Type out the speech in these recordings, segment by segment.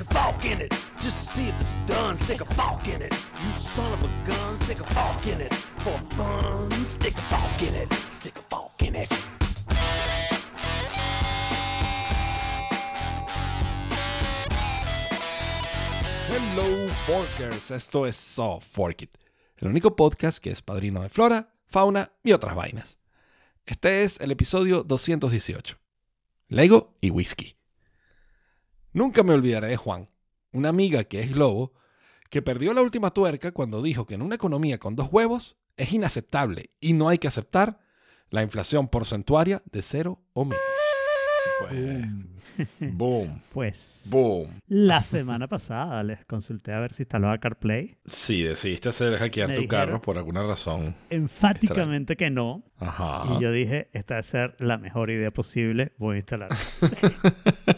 a in it. Just see if it's done, stick a in it. You son of a gun, stick a in it. For fun, stick a in it. Stick a in it. Hello Forkers, esto es So Fork It, el único podcast que es padrino de flora, fauna y otras vainas. Este es el episodio 218. Lego y whisky. Nunca me olvidaré de Juan, una amiga que es lobo, que perdió la última tuerca cuando dijo que en una economía con dos huevos es inaceptable y no hay que aceptar la inflación porcentuaria de cero o menos. Boom. Pues Boom. la semana pasada les consulté a ver si instalaba CarPlay. Sí, decidiste hacer hackear Me tu dijeron- carro por alguna razón. Enfáticamente que no. Ajá. Y yo dije, esta debe ser la mejor idea posible. Voy a instalar.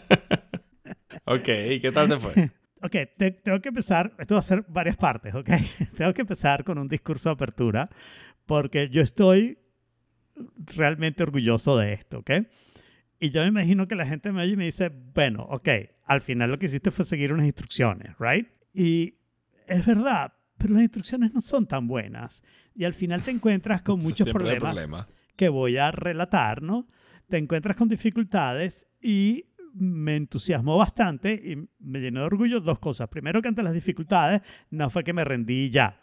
Ok, ¿y qué tal te fue? Ok, te- tengo que empezar. Esto va a ser varias partes, ¿ok? tengo que empezar con un discurso de apertura porque yo estoy realmente orgulloso de esto, ¿ok? Y yo me imagino que la gente me oye y me dice, bueno, ok, al final lo que hiciste fue seguir unas instrucciones, ¿right? Y es verdad, pero las instrucciones no son tan buenas. Y al final te encuentras con muchos problemas problema. que voy a relatar, ¿no? Te encuentras con dificultades y me entusiasmó bastante y me llenó de orgullo dos cosas. Primero que ante las dificultades no fue que me rendí ya,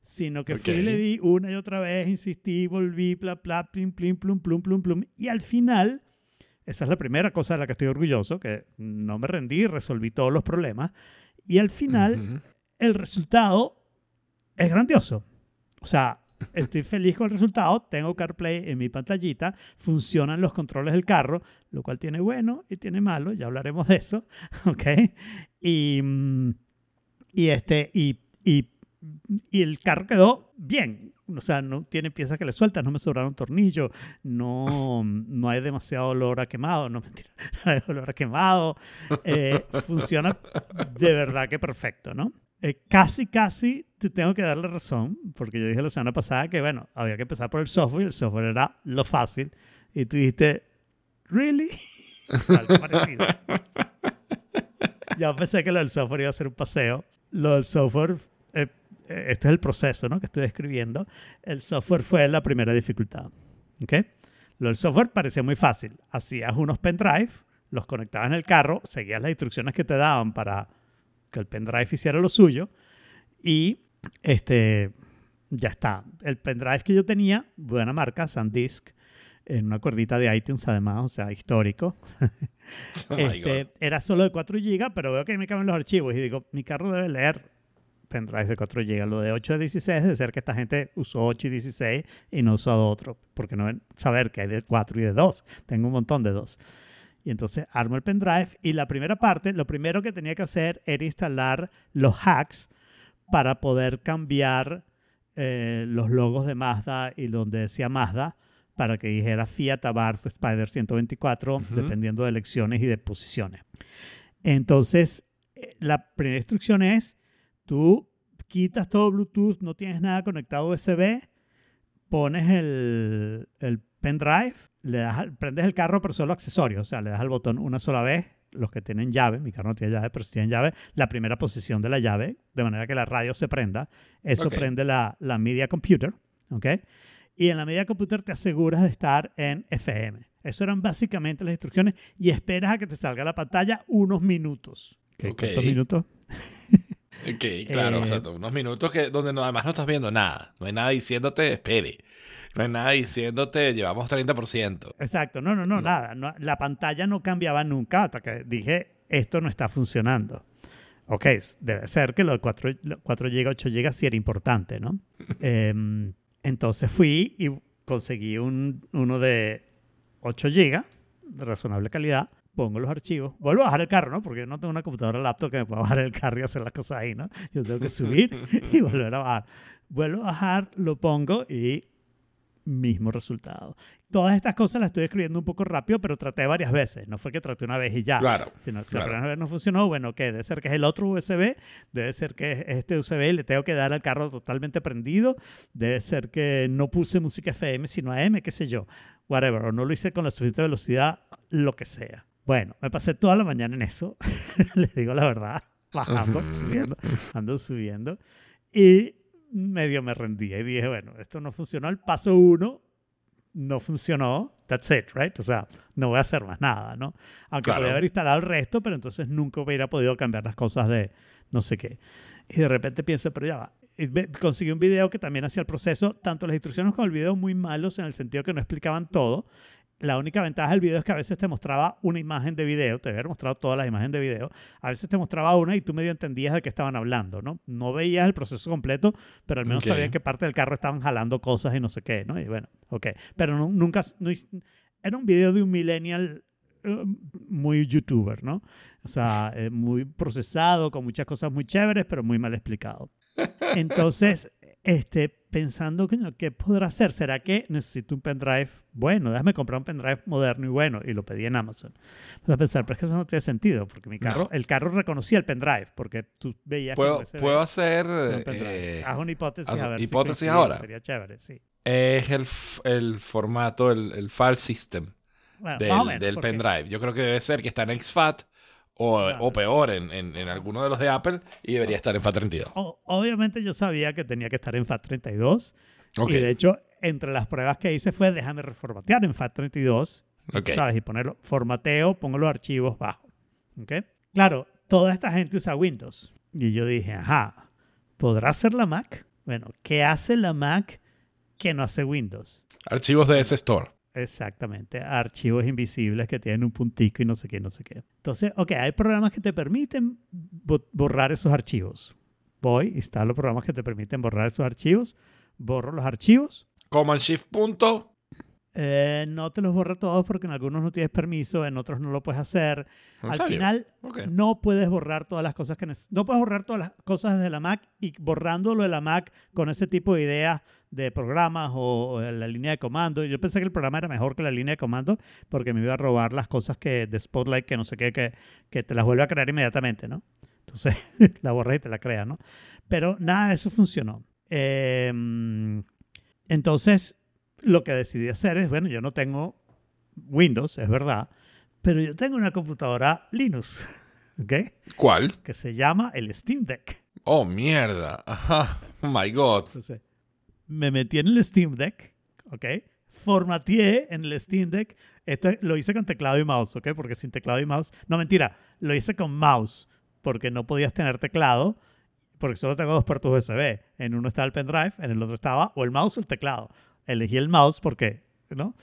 sino que fui y le di una y otra vez, insistí, volví, bla, bla, plim, plim, plum, plum, plum, plum. Y al final, esa es la primera cosa de la que estoy orgulloso, que no me rendí, resolví todos los problemas. Y al final, Ujú. el resultado es grandioso. O sea, estoy feliz con el resultado. Tengo CarPlay en mi pantallita. Funcionan los controles del carro, lo cual tiene bueno y tiene malo. Ya hablaremos de eso. ¿Ok? Y, mm, y, este, y, y, y el carro quedó bien. O sea, no tiene piezas que le sueltas, no me sobraron tornillos, no, no hay demasiado olor a quemado, no mentira, no hay olor a quemado. Eh, funciona de verdad que perfecto, ¿no? Eh, casi, casi te tengo que darle razón, porque yo dije la semana pasada que, bueno, había que empezar por el software, y el software era lo fácil, y tú dijiste, ¿really? Algo parecido. Yo pensé que lo del software iba a ser un paseo. Lo del software, eh, eh, este es el proceso ¿no? que estoy describiendo. El software fue la primera dificultad. ¿ok? Lo del software parecía muy fácil. Hacías unos pendrive, los conectabas en el carro, seguías las instrucciones que te daban para que el pendrive hiciera lo suyo y este, ya está. El pendrive que yo tenía, buena marca, SanDisk, en una cuerdita de iTunes además, o sea, histórico. Oh Este, era solo de 4 GB, pero veo que me caben los archivos y digo, mi carro debe leer pendrives de 4 GB. Lo de 8 de 16 debe ser que esta gente usó 8 y 16 y no usó otro, porque no saber que hay de 4 y de 2. Tengo un montón de 2. Y entonces armo el pendrive y la primera parte, lo primero que tenía que hacer era instalar los hacks para poder cambiar eh, los logos de Mazda y donde decía Mazda para que dijera Fiat Abarth Spider 124, Ujú. dependiendo de elecciones y de posiciones. Entonces, eh, la primera instrucción es, tú quitas todo Bluetooth, no tienes nada conectado a USB, pones el, el pendrive, le das, al- prendes el carro, pero solo accesorios, o sea, le das al botón una sola vez, los que tienen llave, mi carro no tiene llave, pero si tienen llave, la primera posición de la llave, de manera que la radio se prenda, eso prende la, la media computer, ¿ok? Y en la media computer te aseguras de estar en FM. Eso eran básicamente las instrucciones y esperas a que te salga la pantalla unos minutos. ¿Qué-. ¿Cuántos minutos? Ok, claro, o sea, Eh, unos minutos que donde no, además no estás viendo nada. No hay nada diciéndote, espere. No hay nada diciéndote, llevamos 30%. Exacto, no, no, no, No. nada. no- la pantalla no cambiaba nunca hasta que dije, esto no está funcionando. Ok, debe ser que lo de 4, 4 GB, 8 GB sí era importante, ¿no? Em, entonces fui y conseguí un, uno de 8 GB, de razonable calidad. Pongo los archivos, vuelvo a bajar el carro, ¿no? Porque yo no tengo una computadora laptop que me pueda bajar el carro y hacer las cosas ahí, ¿no? Yo tengo que subir y volver a bajar. Vuelvo a bajar, lo pongo y mismo resultado. Todas estas cosas las estoy escribiendo un poco rápido, pero traté varias veces. No fue que traté una vez y ya. Claro. Si, no, si claro. la primera vez no funcionó, bueno, ¿qué? Debe ser que es el otro USB, debe ser que es este USB y le tengo que dar al carro totalmente prendido, debe ser que no puse música FM sino AM, qué sé yo, whatever, o no lo hice con la suficiente velocidad, lo que sea. Bueno, me pasé toda la mañana en eso, les digo la verdad, bajando, subiendo, ando subiendo. Y medio me rendí y dije, bueno, esto no funcionó. El paso uno no funcionó. That's it, right? O sea, no voy a hacer más nada, ¿no? Aunque Claro. podía haber instalado el resto, pero entonces nunca hubiera podido cambiar las cosas de no sé qué. Y de repente pienso, pero ya va. Conseguí un video que también hacía el proceso, tanto las instrucciones como el video muy malos en el sentido que no explicaban todo. La única ventaja del video es que a veces te mostraba una imagen de video, te había mostrado todas las imágenes de video, a veces te mostraba una y tú medio entendías de qué estaban hablando, ¿no? No veías el proceso completo, pero al menos Ok. sabías que parte del carro estaban jalando cosas y no sé qué, ¿no? Y bueno, ok. Pero nu- nunca, no era un video de un millennial eh, muy youtuber, ¿no? O sea, eh, muy procesado, con muchas cosas muy chéveres, pero muy mal explicado. Entonces, este, pensando que ¿qué podrá hacer? ¿Será que necesito un pendrive? Bueno, déjame comprar un pendrive moderno y bueno, y lo pedí en Amazon. Empecé a pensar, pero es que eso no tiene sentido, porque mi carro, No. el carro reconocía el pendrive, porque tú veías que Puedo, USB puedo hacer. un eh, Haz una hipótesis a ver si hipótesis coincidimos, ahora. Sería chévere, sí. es el, el formato, el, el file system Bueno, del, menos, del pendrive. Yo creo que debe ser que está en XFAT o, Claro. o peor en, en, en alguno de los de Apple y debería estar en FAT32. o- obviamente yo sabía que tenía que estar en FAT32 Ok, y de hecho entre las pruebas que hice fue déjame reformatear en FAT32 y, ok. ¿sabes? Y ponerlo, formateo, pongo los archivos bajo. ¿Ok? Claro, toda esta gente usa Windows. Y yo dije, ajá, ¿podrá hacer la Mac? Bueno, ¿qué hace la Mac que no hace Windows? Archivos de ese store. Exactamente, archivos invisibles que tienen un puntico y no sé qué, no sé qué. Entonces, ok, hay programas que te permiten bo- borrar esos archivos. Voy, instalo programas que te permiten borrar esos archivos, borro los archivos, Command Shift punto. Eh, no te los borra todos porque en algunos no tienes permiso, en otros no lo puedes hacer. ¿En Al serio? final, no puedes borrar todas las cosas que no puedes borrar todas las cosas desde la Mac y borrándolo de la Mac con ese tipo de ideas de programas o, o de la línea de comando. Yo pensé que el programa era mejor que la línea de comando porque me iba a robar las cosas que de Spotlight que no sé qué que, que te las vuelve a crear inmediatamente, ¿no? Entonces la borras y te la crea, ¿no? Pero nada de eso funcionó. Eh, entonces lo que decidí hacer es, bueno, yo no tengo Windows, es verdad, pero yo tengo una computadora Linux, ¿ok? ¿Cuál? Que se llama el Steam Deck. Oh, mierda. Ajá. Oh my God. Entonces, me metí en el Steam Deck, ¿ok? Formateé en el Steam Deck. Esto lo hice con teclado y mouse, ¿ok? Porque sin teclado y mouse... No, mentira. Lo hice con mouse porque no podías tener teclado porque solo tengo dos puertos USB. En uno estaba el pendrive, en el otro estaba o el mouse o el teclado. Elegí el mouse porque, ¿no?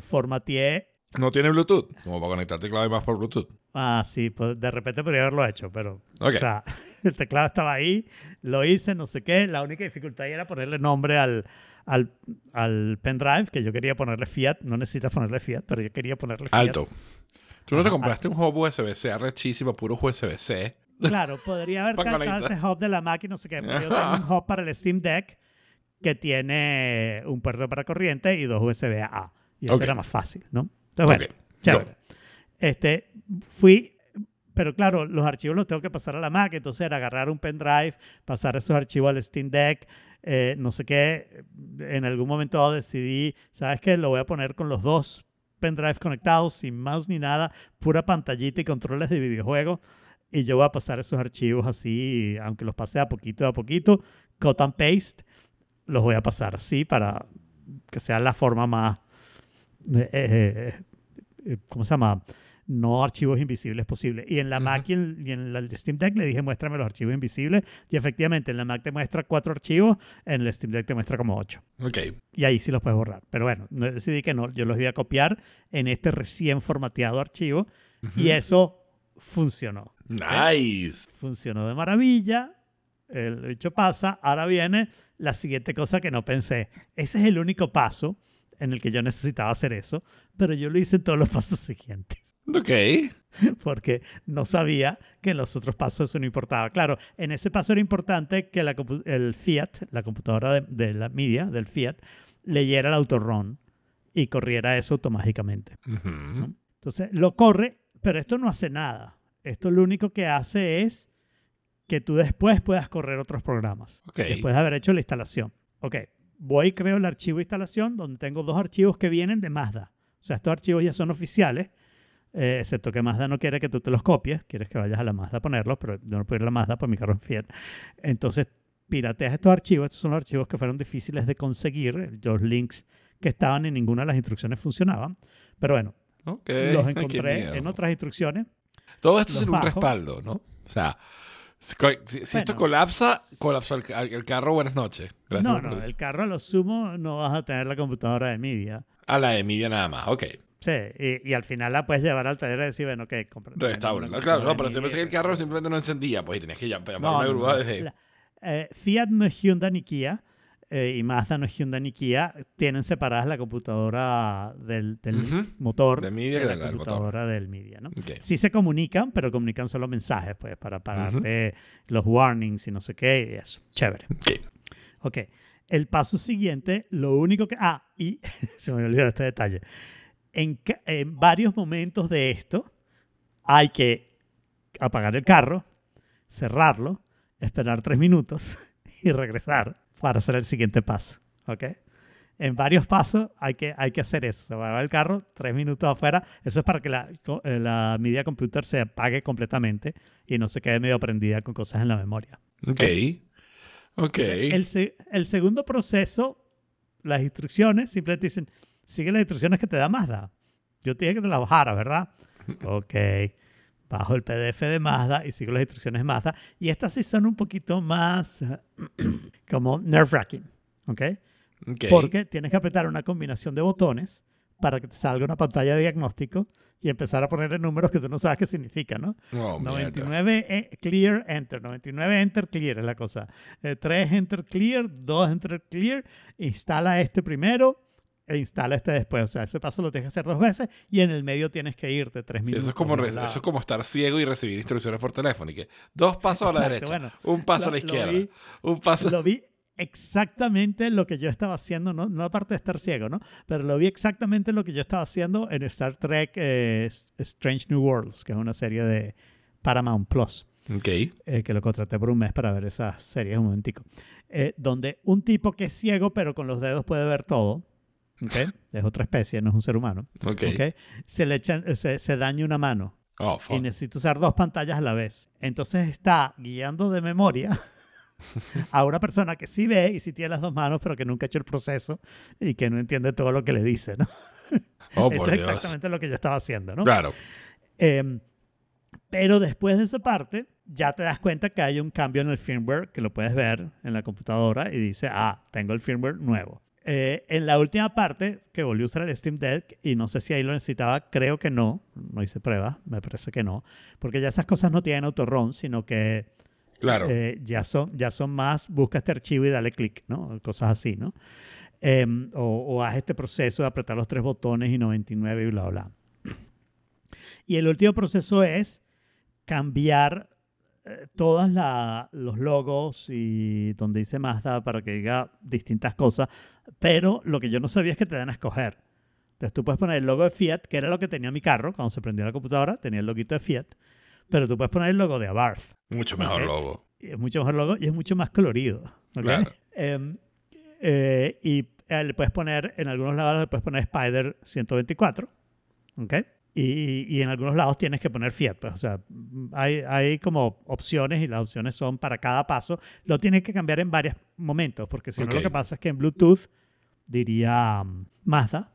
Formateé No tiene Bluetooth. Como para conectar teclado y más por Bluetooth. Ah, sí, pues de repente podría haberlo hecho, pero. Ok. O sea, el teclado estaba ahí, lo hice, no sé qué. La única dificultad era ponerle nombre al, al, al pendrive, que yo quería ponerle Fiat. No necesitas ponerle Fiat, pero yo quería ponerle Fiat. Alto. ¿Tú no te compraste un hub USB-C arrechísimo, puro USB-C? Claro, podría haber conectar. ese hub de la máquina, no sé qué. Pero yo tengo un hub para el Steam Deck que tiene un puerto para corriente y dos USB A. Y eso Ok. era más fácil, ¿no? Entonces, bueno, Ok, chévere. Este, fui, pero claro, los archivos los tengo que pasar a la Mac, entonces era agarrar un pendrive, pasar esos archivos al Steam Deck, eh, no sé qué. En algún momento decidí, ¿sabes qué? Lo voy a poner con los dos pendrives conectados, sin mouse ni nada, pura pantallita y controles de videojuego. Y yo voy a pasar esos archivos así, aunque los pase a poquito a poquito, cut and paste, los voy a pasar así para que sea la forma más, eh, eh, eh, ¿cómo se llama? No archivos invisibles posible. Y en la Ujú. Mac y en, y en el Steam Deck le dije, muéstrame los archivos invisibles. Y efectivamente, en la Mac te muestra cuatro archivos, en el Steam Deck te muestra como ocho. Ok. Y ahí sí los puedes borrar. Pero bueno, no- decidí que no, yo los voy a copiar en este recién formateado archivo. Y eso funcionó. Nice. Funcionó de maravilla. El hecho pasa. Ahora viene la siguiente cosa que no pensé. Ese es el único paso en el que yo necesitaba hacer eso, pero yo lo hice en todos los pasos siguientes Ok. porque no sabía que en los otros pasos eso no importaba. Claro, en ese paso era importante que la el Fiat, la computadora de, de la media del Fiat, leyera el autorun y corriera eso automáticamente. Ujú. Entonces lo corre, pero esto no hace nada. Esto lo único que hace es que tú después puedas correr otros programas. Ok. Después de haber hecho la instalación. Ok, voy y creo el archivo de instalación donde tengo dos archivos que vienen de Mazda. O sea, estos archivos ya son oficiales. eh, excepto que Mazda no quiere que tú te los copies, quieres que vayas a la Mazda a ponerlos, pero yo no puedo ir a la Mazda porque mi carro es Fiat. Entonces, pirateas estos archivos, estos son los archivos que fueron difíciles de conseguir, los links que estaban en ninguna de las instrucciones funcionaban, pero bueno, Ok. los encontré en otras instrucciones. Todo esto sin un bajo. respaldo, ¿no? O sea, si, esto colapsa, colapsó el, el carro. Buenas noches. Gracias No, no, el carro a lo sumo no vas a tener la computadora de Nvidia. A la de media nada más. Ok. Sí, y, y al final la puedes llevar al taller y decir, bueno, ok, compra. Restaura. una Claro, no, pero de si pensé que el carro simplemente no encendía, pues y tenías que llam- llamar a No, una no, grúa no. desde. La- eh, Fiat no Hyundai ni Kia eh, y Mazda no es Hyundai ni Kia. Tienen separadas la computadora del, motor De Nvidia de la motor. computadora del Nvidia, ¿no? Ok. Sí se comunican, pero comunican solo mensajes, pues, para pararte los warnings y no sé qué y eso. Chévere. Ok. Ok. El paso siguiente, lo único que... Ah, y se me olvidó este detalle. En varios momentos de esto hay que apagar el carro, cerrarlo, esperar tres minutos y regresar para hacer el siguiente paso. ¿Ok? En varios pasos hay que, hay que hacer eso. Se va el carro, tres minutos afuera. Eso es para que la, eh, la media computer se apague completamente y no se quede medio prendida con cosas en la memoria. Ok. Ok. Entonces, el, el segundo proceso, las instrucciones, simplemente dicen, sigue las instrucciones que te da Mazda. Yo te dije que te las bajara, ¿verdad? ok. Bajo el PDF de Mazda y sigo las instrucciones de Mazda. Y estas sí son un poquito más eh, como nerve-wracking, ¿ok? Ok. Porque tienes que apretar una combinación de botones para que te salga una pantalla de diagnóstico y empezar a ponerle números que tú no sabes qué significan, ¿no? Oh, mierda. 99 e- clear, enter. 99 enter, clear es la cosa. 3 enter, clear. 2 enter, clear. Instala este primero e instala este después. O sea, ese paso lo tienes que hacer dos veces y en el medio tienes que irte tres Sí, minutos. eso, es como re- eso es como estar ciego y recibir instrucciones por teléfono. Y que dos pasos a la derecha, bueno, un paso lo- a la izquierda, vi- un paso. Lo vi exactamente lo que yo estaba haciendo, no, no aparte de estar ciego, ¿no? Pero lo vi exactamente lo que yo estaba haciendo en Star Trek eh, Strange New Worlds, que es una serie de Paramount Plus. Ok. eh, que lo contraté por un mes para ver esas series un momentico, eh, donde un tipo que es ciego pero con los dedos puede ver todo, ¿ok? es otra especie, no es un ser humano, Ok. ¿ok? se le echan, se, se daña una mano Oh, y necesita usar dos pantallas a la vez. Entonces está guiando de memoria a una persona que sí ve y sí tiene las dos manos pero que nunca ha hecho el proceso y que no entiende todo lo que le dice, ¿no? Oh, Eso es Dios. exactamente lo que yo estaba haciendo, ¿no? Claro. Eh, pero después de esa parte, ya te das cuenta que hay un cambio en el firmware que lo puedes ver en la computadora y dice, ah, tengo el firmware nuevo. Eh, en la última parte, que volví a usar el Steam Deck, y no sé si ahí lo necesitaba, creo que no, no hice prueba, me parece que no, porque ya esas cosas no tienen autorun, sino que Claro. eh, ya, son, ya son más, busca este archivo y dale clic, ¿no? Cosas así, ¿no? Em, o, o haz este proceso de apretar los tres botones y 99 y bla, bla. Y el último proceso es cambiar eh, todos los logos y donde dice Mazda para que diga distintas cosas, pero lo que yo no sabía es que te dan a escoger. Entonces tú puedes poner el logo de Fiat, que era lo que tenía mi carro cuando se prendió la computadora, tenía el loguito de Fiat, pero tú puedes poner el logo de Abarth Mucho mejor ok. logo. y es mucho mejor logo y es mucho más colorido. ¿ok? Claro. Em, eh, y eh, le puedes poner, en algunos lados le puedes poner Spider 124, ¿ok? Y, y en algunos lados tienes que poner Fiat, pues, o sea, hay, hay como opciones y las opciones son para cada paso. Lo tienes que cambiar en varios momentos, porque si no Ok. lo que pasa es que en Bluetooth diría um, Mazda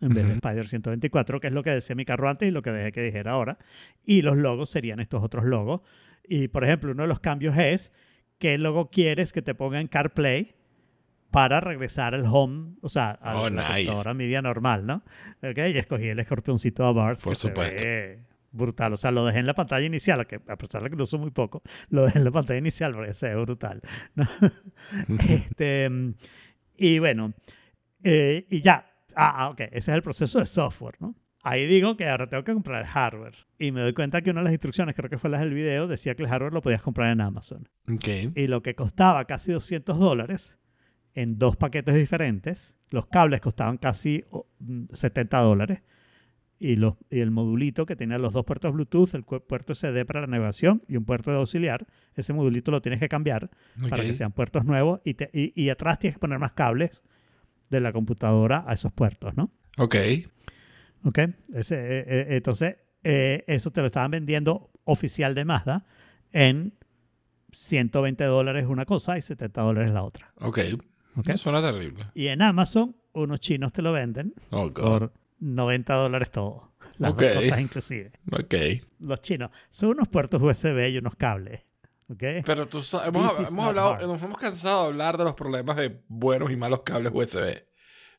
en vez de Ujú. Spider 124, que es lo que decía mi carro antes y lo que dejé que dijera ahora. Y los logos serían estos otros logos. Y, por ejemplo, uno de los cambios es qué logo quieres que te ponga en CarPlay para regresar al home, o sea, a Oh, la nice. computadora media normal, ¿no? Ok, y escogí el escorpioncito de Bart. Por supuesto. brutal. O sea, lo dejé en la pantalla inicial, que a pesar de que lo uso muy poco, lo dejé en la pantalla inicial porque se ve brutal. ¿no? este, y bueno, eh, y ya. Ah, ah, ok, ese es el proceso de software, ¿no? Ahí digo que ahora tengo que comprar el hardware. Y me doy cuenta que una de las instrucciones, creo que fue las del video, decía que el hardware lo podías comprar en Amazon. Ok. Y lo que costaba casi 200 dólares en dos paquetes diferentes, los cables costaban casi oh, mm, 70 dólares. Y, los, y el modulito que tenía los dos puertos Bluetooth, el puerto SD para la navegación y un puerto de auxiliar, ese modulito lo tienes que cambiar para que sean puertos nuevos y, te- y, y atrás tienes que poner más cables de la computadora a esos puertos, ¿no? Ok. ¿Ok? Ese, eh, eh, entonces, eh, eso te lo estaban vendiendo oficial de Mazda en 120 dólares una cosa y 70 dólares la otra. Ok. ¿Ok? No suena terrible. Y en Amazon, unos chinos te lo venden Oh, por 90 dólares todo. Las Ok. dos cosas inclusive. Ok. Los chinos son unos puertos USB y unos cables. ¿Ok? Pero tú sa- hemos, hemos hablado, hard. nos hemos cansado de hablar de los problemas de buenos y malos cables USB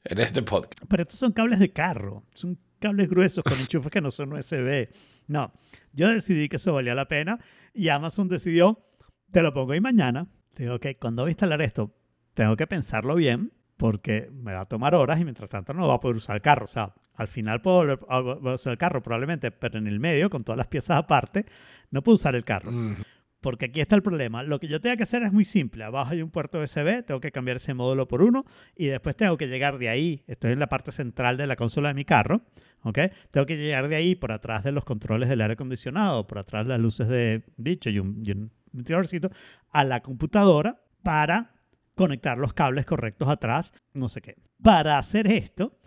en este podcast. Pero estos son cables de carro. Son cables gruesos con enchufes que no son USB. No, yo decidí que eso valía la pena y Amazon decidió, te lo pongo ahí mañana. Digo, ok, cuando voy a instalar esto, tengo que pensarlo bien porque me va a tomar horas y mientras tanto no va a poder usar el carro. O sea, al final puedo volver a usar el carro probablemente, pero en el medio, con todas las piezas aparte, no puedo usar el carro. Mm, Porque aquí está el problema. Lo que yo tengo que hacer es muy simple. Abajo hay un puerto USB, tengo que cambiar ese módulo por uno y después tengo que llegar de ahí. Estoy en la parte central de la consola de mi carro. ¿ok? Tengo que llegar de ahí por atrás de los controles del aire acondicionado, por atrás de las luces de bicho y un, y un ventiladorcito, a la computadora para conectar los cables correctos atrás, no sé qué. Para hacer esto,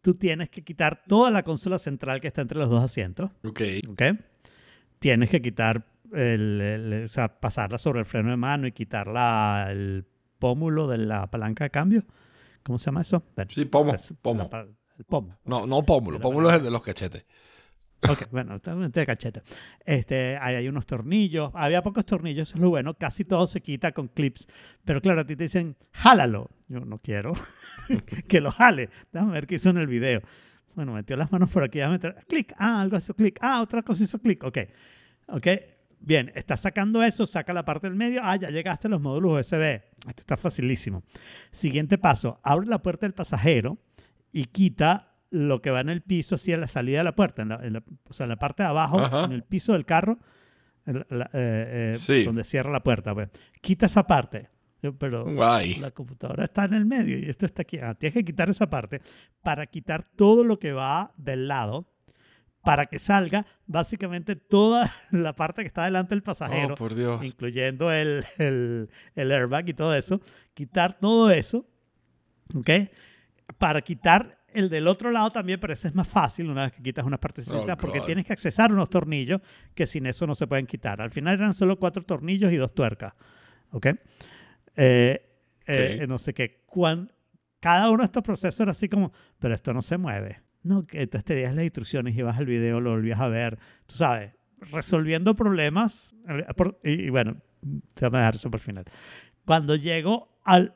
tú tienes que quitar toda la consola central que está entre los dos asientos. ok. ¿ok? Tienes que quitar, el, el- o sea, pasarla sobre el freno de mano y quitar la- el pómulo de la palanca de cambio. ¿Cómo se llama eso? Bueno, Sí, pomo. pues, pomo. la pa- el pomo. No, no pómulo. Pómulo es el de los cachetes. Ok, bueno, de cachete. Este, ahí hay unos tornillos. Había pocos tornillos, eso es lo bueno. Casi todo se quita con clips. Pero claro, a ti te dicen, jálalo. Yo no quiero que lo jale. Déjame ver qué hizo en el video. Bueno, metió las manos por aquí. Déjame meter. Clic. Ah, algo hizo clic. Ah, otra cosa hizo clic. Ok. Ok. Bien, está sacando eso, saca la parte del medio. Ah, ya llegaste a los módulos USB. Esto está facilísimo. Siguiente paso, abre la puerta del pasajero y quita lo que va en el piso hacia la salida de la puerta, en la- en la- o sea, en la parte de abajo, Ajá. en el piso del carro, la- eh, eh, Sí. donde cierra la puerta. pues. Quita esa parte. Pero Guay. la computadora está en el medio y esto está aquí. Ah, tienes que quitar esa parte para quitar todo lo que va del lado para que salga básicamente toda la parte que está delante del pasajero Oh, por Dios. incluyendo el, el, el airbag y todo eso, quitar todo eso, ¿ok? Para quitar el del otro lado también, pero ese es más fácil una vez que quitas unas partecitas, Oh, porque God. tienes que accesar unos tornillos que sin eso no se pueden quitar. Al final eran solo cuatro tornillos y dos tuercas, ¿ok? Eh, eh, Ok. no sé qué. Cuan- cada uno de estos procesos era así como, pero esto no se mueve. No, que entonces te das las instrucciones y vas al video, lo volvías a ver, tú sabes, resolviendo problemas. eh, por- y, y bueno, te voy a dejar eso por el final. Cuando llego a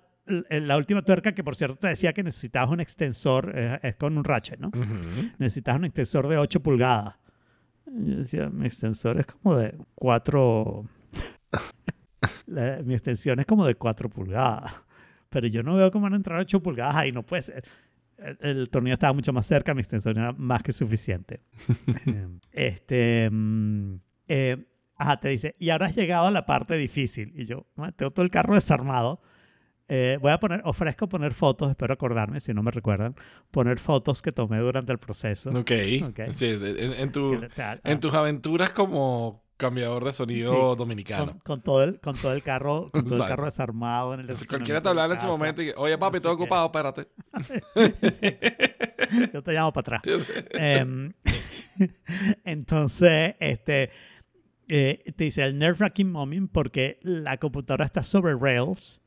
la última tuerca, que por cierto te decía que necesitabas un extensor, eh, es con un ratchet, ¿no? Ujú. Necesitabas un extensor de 8 pulgadas. Yo decía, mi extensor es como de 4... La- mi extensión es como de 4 pulgadas. Pero yo no veo cómo van a entrar 8 pulgadas ahí, no puede ser. El, el tornillo estaba mucho más cerca, mi extensión era más que suficiente. este... mm, eh, ajá, te dice, y ahora has llegado a la parte difícil. Y yo, "Ah, tengo todo el carro desarmado. Eh, voy a poner, ofrezco poner fotos, espero acordarme, si no me recuerdan, poner fotos que tomé durante el proceso. Ok. Ok. Sí, en, en tu- ah, en tus aventuras como cambiador de sonido Sí, dominicano. con, con todo el, con todo el carro, con todo el carro desarmado en el Entonces, cualquiera te hablaba en ese momento y oye papi, no estoy ocupado, espérate. Yo te llamo para atrás. Em, entonces, este, eh, te dice el nerve wracking moment porque la computadora está sobre rails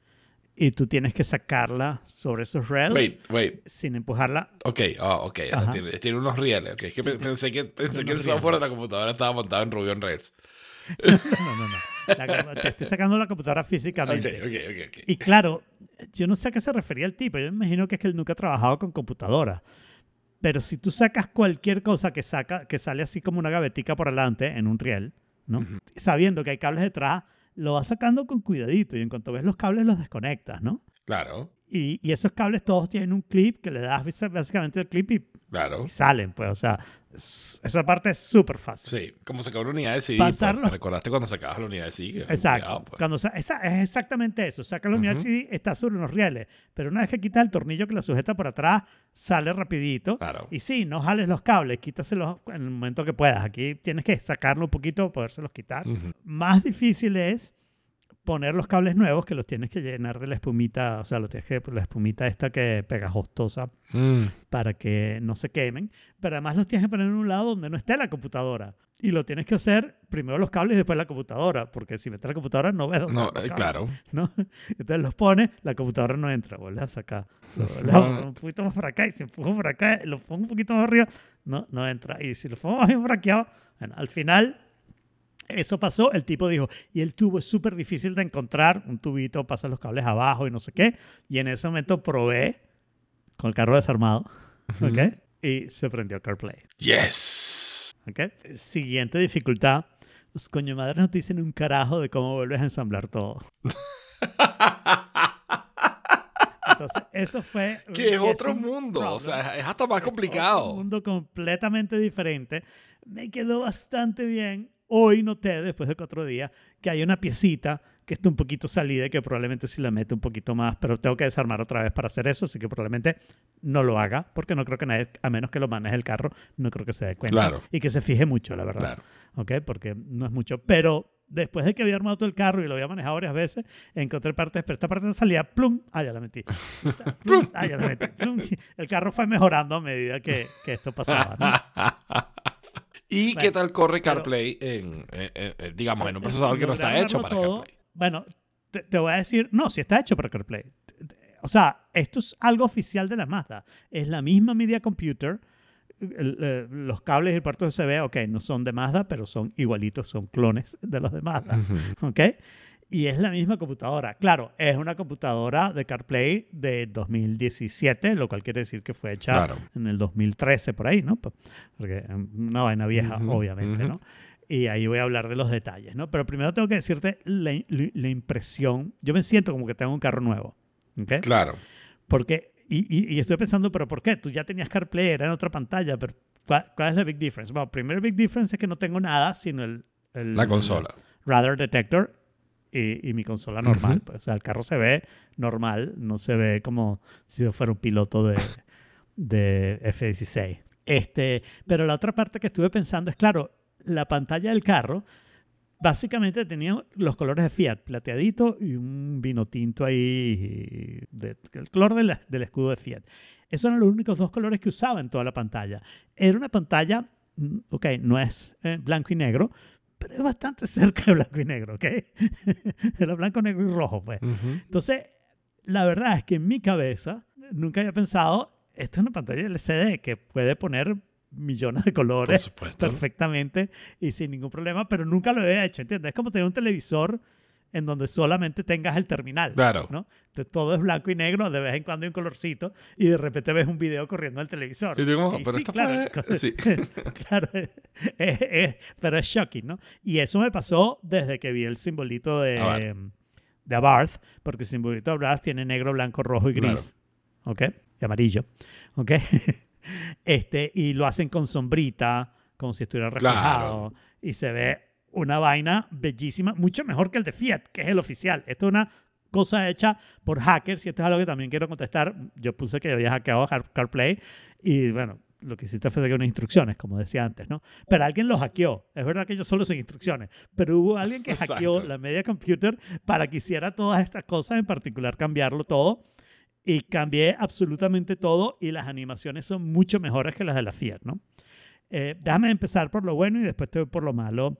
y tú tienes que sacarla sobre esos rails Wait, wait. sin empujarla. Ok, ah, ok. o sea, tiene, tiene unos rieles. ok. Es que pe- pensé que, pensé que el software de la computadora estaba montado en Ruby on Rails. No, no, no. La- te estoy sacando la computadora físicamente. ok, ok. ok. Y claro, yo no sé a qué se refería el tipo. Yo me imagino que es que él nunca ha trabajado con computadora. Pero si tú sacas cualquier cosa que, saca, que sale así como una gavetica por adelante en un riel, ¿no? Ujú. sabiendo que hay cables detrás, lo vas sacando con cuidadito y en cuanto ves los cables los desconectas, ¿no? Claro, Y, y esos cables todos tienen un clip que le das básicamente el clip y, claro. y salen, pues, o sea, esa parte es súper fácil. Sí, como sacar una unidad de CD. Pasarlo. pues, ¿te recordaste cuando sacabas la unidad de CD? Exacto. cuidado, pues. Cuando sa- esa- es exactamente eso. Saca la unidad Ujú. CD, está sobre unos rieles. Pero una vez que quitas el tornillo que la sujeta por atrás, sale rapidito. Claro. Y sí, no jales los cables, quítaselos en el momento que puedas. Aquí tienes que sacarlo un poquito, podérselos quitar. Ujú. Más difícil es poner los cables nuevos que los tienes que llenar de la espumita, o sea, lo tienes que, la espumita esta que pegajosa Mm. para que no se quemen, pero además los tienes que poner en un lado donde no esté la computadora. Y lo tienes que hacer primero los cables y después la computadora, porque si metes la computadora no ves dónde No, los eh, cables, claro. ¿no? Entonces los pones, la computadora no entra, vuelves a sacar. Lo poner un poquito más para acá y si empujo por acá, lo pongo un poquito más arriba, no, no entra. Y si lo pongo más bien fraqueado, bueno, al final eso pasó, el tipo dijo, y el tubo es súper difícil de encontrar, un tubito pasa los cables abajo y no sé qué, y en ese momento probé con el carro desarmado, ¿ok? Y se prendió CarPlay, Yes. ¿ok? Siguiente dificultad, los coño madres no te dicen un carajo de cómo vuelves a ensamblar todo. Entonces, eso fue... que es un otro mundo. O problem. sea, es hasta más Es complicado. otro mundo completamente diferente. Me quedó bastante bien. Hoy noté, después de cuatro días, que hay una piecita que está un poquito salida y que probablemente si la mete un poquito más, pero tengo que desarmar otra vez para hacer eso, así que probablemente no lo haga, porque no creo que nadie, a menos que lo maneje el carro, no creo que se dé cuenta. Claro. Y que se fije mucho, la verdad. Claro. ¿ok? Porque no es mucho. Pero después de que había armado todo el carro y lo había manejado varias veces, encontré partes, pero esta parte no salía, plum, ah, ya la metí. plum, ah, ya la metí. plum. El carro fue mejorando a medida que, que esto pasaba, ¿no? ¿Y qué Bueno, tal corre CarPlay en, digamos, en un procesador que no está hecho para todo. CarPlay? Bueno, te, te voy a decir, no, sí está hecho para CarPlay. O sea, esto es algo oficial de la Mazda. Es la misma Media Computer. El- eh, los cables y el puerto USB, ok, no son de Mazda, pero son igualitos, son clones de los de Mazda. Ujú. ¿ok? Y es la misma computadora. Claro, es una computadora de CarPlay de 2017, lo cual quiere decir que fue hecha Claro. en el 2013, por ahí, ¿no? P- Porque eh, una vaina vieja, Ujú, obviamente, ujú. ¿no? Y ahí voy a hablar de los detalles, ¿no? Pero primero tengo que decirte la, la- impresión. Yo me siento como que tengo un carro nuevo, ¿ok? Claro. Porque, y, y- y estoy pensando, ¿pero por qué? Tú ya tenías CarPlay, era en otra pantalla, pero ¿cuál, cuál es la big difference? Bueno, primero big difference es que no tengo nada, sino el... el- La consola. radar detector y, y mi consola normal. Ujú. pues, o sea, el carro se ve normal, no se ve como si yo fuera un piloto de, de F-16. Este, pero la otra parte que estuve pensando es, claro, la pantalla del carro básicamente tenía los colores de Fiat, plateadito y un vino tinto ahí, de- el color del, del escudo de Fiat. Esos eran los únicos dos colores que usaba en toda la pantalla. Era una pantalla, mm, ok, no es eh, blanco y negro, pero es bastante cerca de blanco y negro, ¿ok? Era blanco, negro y rojo, pues. Ujú. Entonces, la verdad es que en mi cabeza nunca había pensado, esto es una pantalla LCD que puede poner millones de colores perfectamente y sin ningún problema, pero nunca lo había hecho, ¿entiendes? Es como tener un televisor en donde solamente tengas el terminal, Claro. ¿no? Entonces, todo es blanco y negro, de vez en cuando hay un colorcito y de repente ves un video corriendo en el televisor. Y digo, Y pero sí, esto claro, fue- sí. claro, es- es- pero es shocking, ¿no? Y eso me pasó desde que vi el simbolito de, de Abarth, porque el simbolito de Abarth tiene negro, blanco, rojo y gris, ¿ok? Y amarillo, ¿ok? este, y lo hacen con sombrita, como si estuviera reflejado, y se ve una vaina bellísima, mucho mejor que el de Fiat, que es el oficial. Esto es una cosa hecha por hackers y esto es algo que también quiero contestar. Yo puse que había hackeado Car- CarPlay y bueno, lo que hiciste fue seguir unas instrucciones, como decía antes, ¿no? Pero alguien lo hackeó. Es verdad que yo solo seguí instrucciones, pero hubo alguien que hackeó Exacto. la media computer para que hiciera todas estas cosas, en particular cambiarlo todo. Y cambié absolutamente todo y las animaciones son mucho mejores que las de la Fiat, ¿no? Eh, déjame empezar por lo bueno y después te voy por lo malo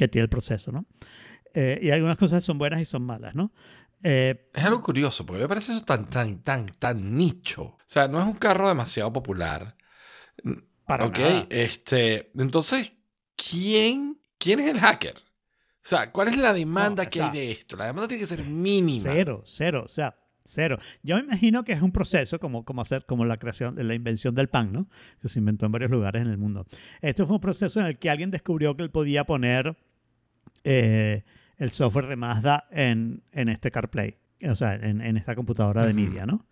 que tiene el proceso, ¿no? Eh, y algunas cosas son buenas y son malas, ¿no? Eh, Es algo curioso, porque me parece eso tan, tan, tan, tan nicho. O sea, no es un carro demasiado popular. para ok, nada. este. Entonces, ¿quién, ¿quién es el hacker? O sea, ¿cuál es la demanda No, que hay de esto? La demanda tiene que ser mínima. Cero, cero, o sea, cero. Yo me imagino que es un proceso como, como hacer como la creación, la invención del pan, ¿no? Que se inventó en varios lugares en el mundo. Esto fue un proceso en el que alguien descubrió que él podía poner eh, el software de Mazda en, en este CarPlay, o sea, en, en esta computadora de. Nvidia, ¿no?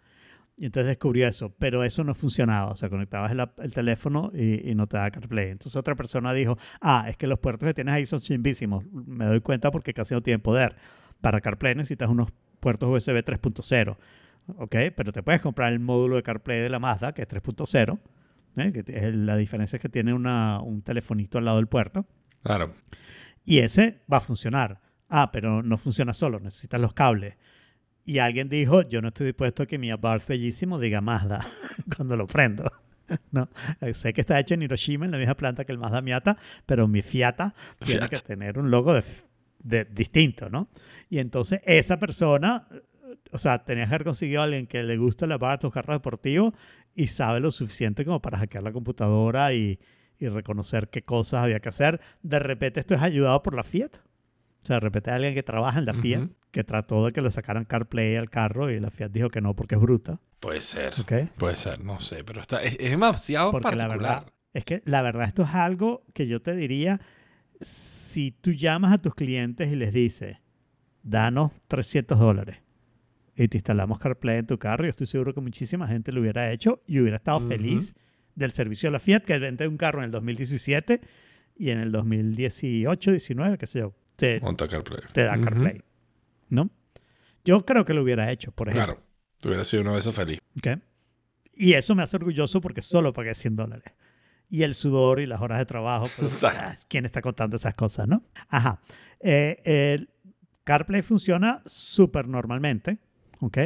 Y entonces descubrió eso, pero eso no funcionaba. O sea, conectabas el, el teléfono y, y no te da CarPlay. Entonces otra persona dijo, ah, es que los puertos que tienes ahí son chimbísimos. Me doy cuenta porque casi no tienen poder. Para CarPlay necesitas unos puertos USB 3.0. ¿Ok? Pero te puedes comprar el módulo de CarPlay de la Mazda, que es 3.0. ¿eh? Que t- la diferencia es que tiene una- un telefonito al lado del puerto. Claro. Y ese va a funcionar. Ah, pero no funciona solo, necesitas los cables. Y alguien dijo, yo no estoy dispuesto a que mi Abarth bellísimo diga Mazda cuando lo prendo. No, sé que está hecho en Hiroshima, en la misma planta que el Mazda Miata, pero mi Fiata tiene Fiat. que tener un logo de, de- distinto, ¿no? Y entonces esa persona, o sea, tenías que haber conseguido a alguien que le gusta la barra de tus carros deportivos y sabe lo suficiente como para hackear la computadora y, y reconocer qué cosas había que hacer. De repente esto es ayudado por la Fiat. O sea, de repente hay alguien que trabaja en la Fiat que trató de que le sacaran CarPlay al carro y la Fiat dijo que no porque es bruta. Puede ser. Puede ser, no sé, pero está, es, es demasiado Porque la particular. verdad, es que la verdad esto es algo que yo te diría, si tú llamas a tus clientes y les dices, danos 300 dólares y te instalamos CarPlay en tu carro, yo estoy seguro que muchísima gente lo hubiera hecho y hubiera estado feliz del servicio de la Fiat que vende un carro en el 2017 y en el 2018, 19, qué sé yo, te, Monta CarPlay. te da Ujú. CarPlay. ¿No? Yo creo que lo hubiera hecho, por ejemplo. Claro, tú hubieras sido uno de esos feliz. ¿ok? Y eso me hace orgulloso porque solo pagué 100 dólares. Y el sudor y las horas de trabajo. pues, ah, ¿Quién está contando esas cosas, no? Ajá. Eh, el CarPlay funciona súper normalmente. ¿ok?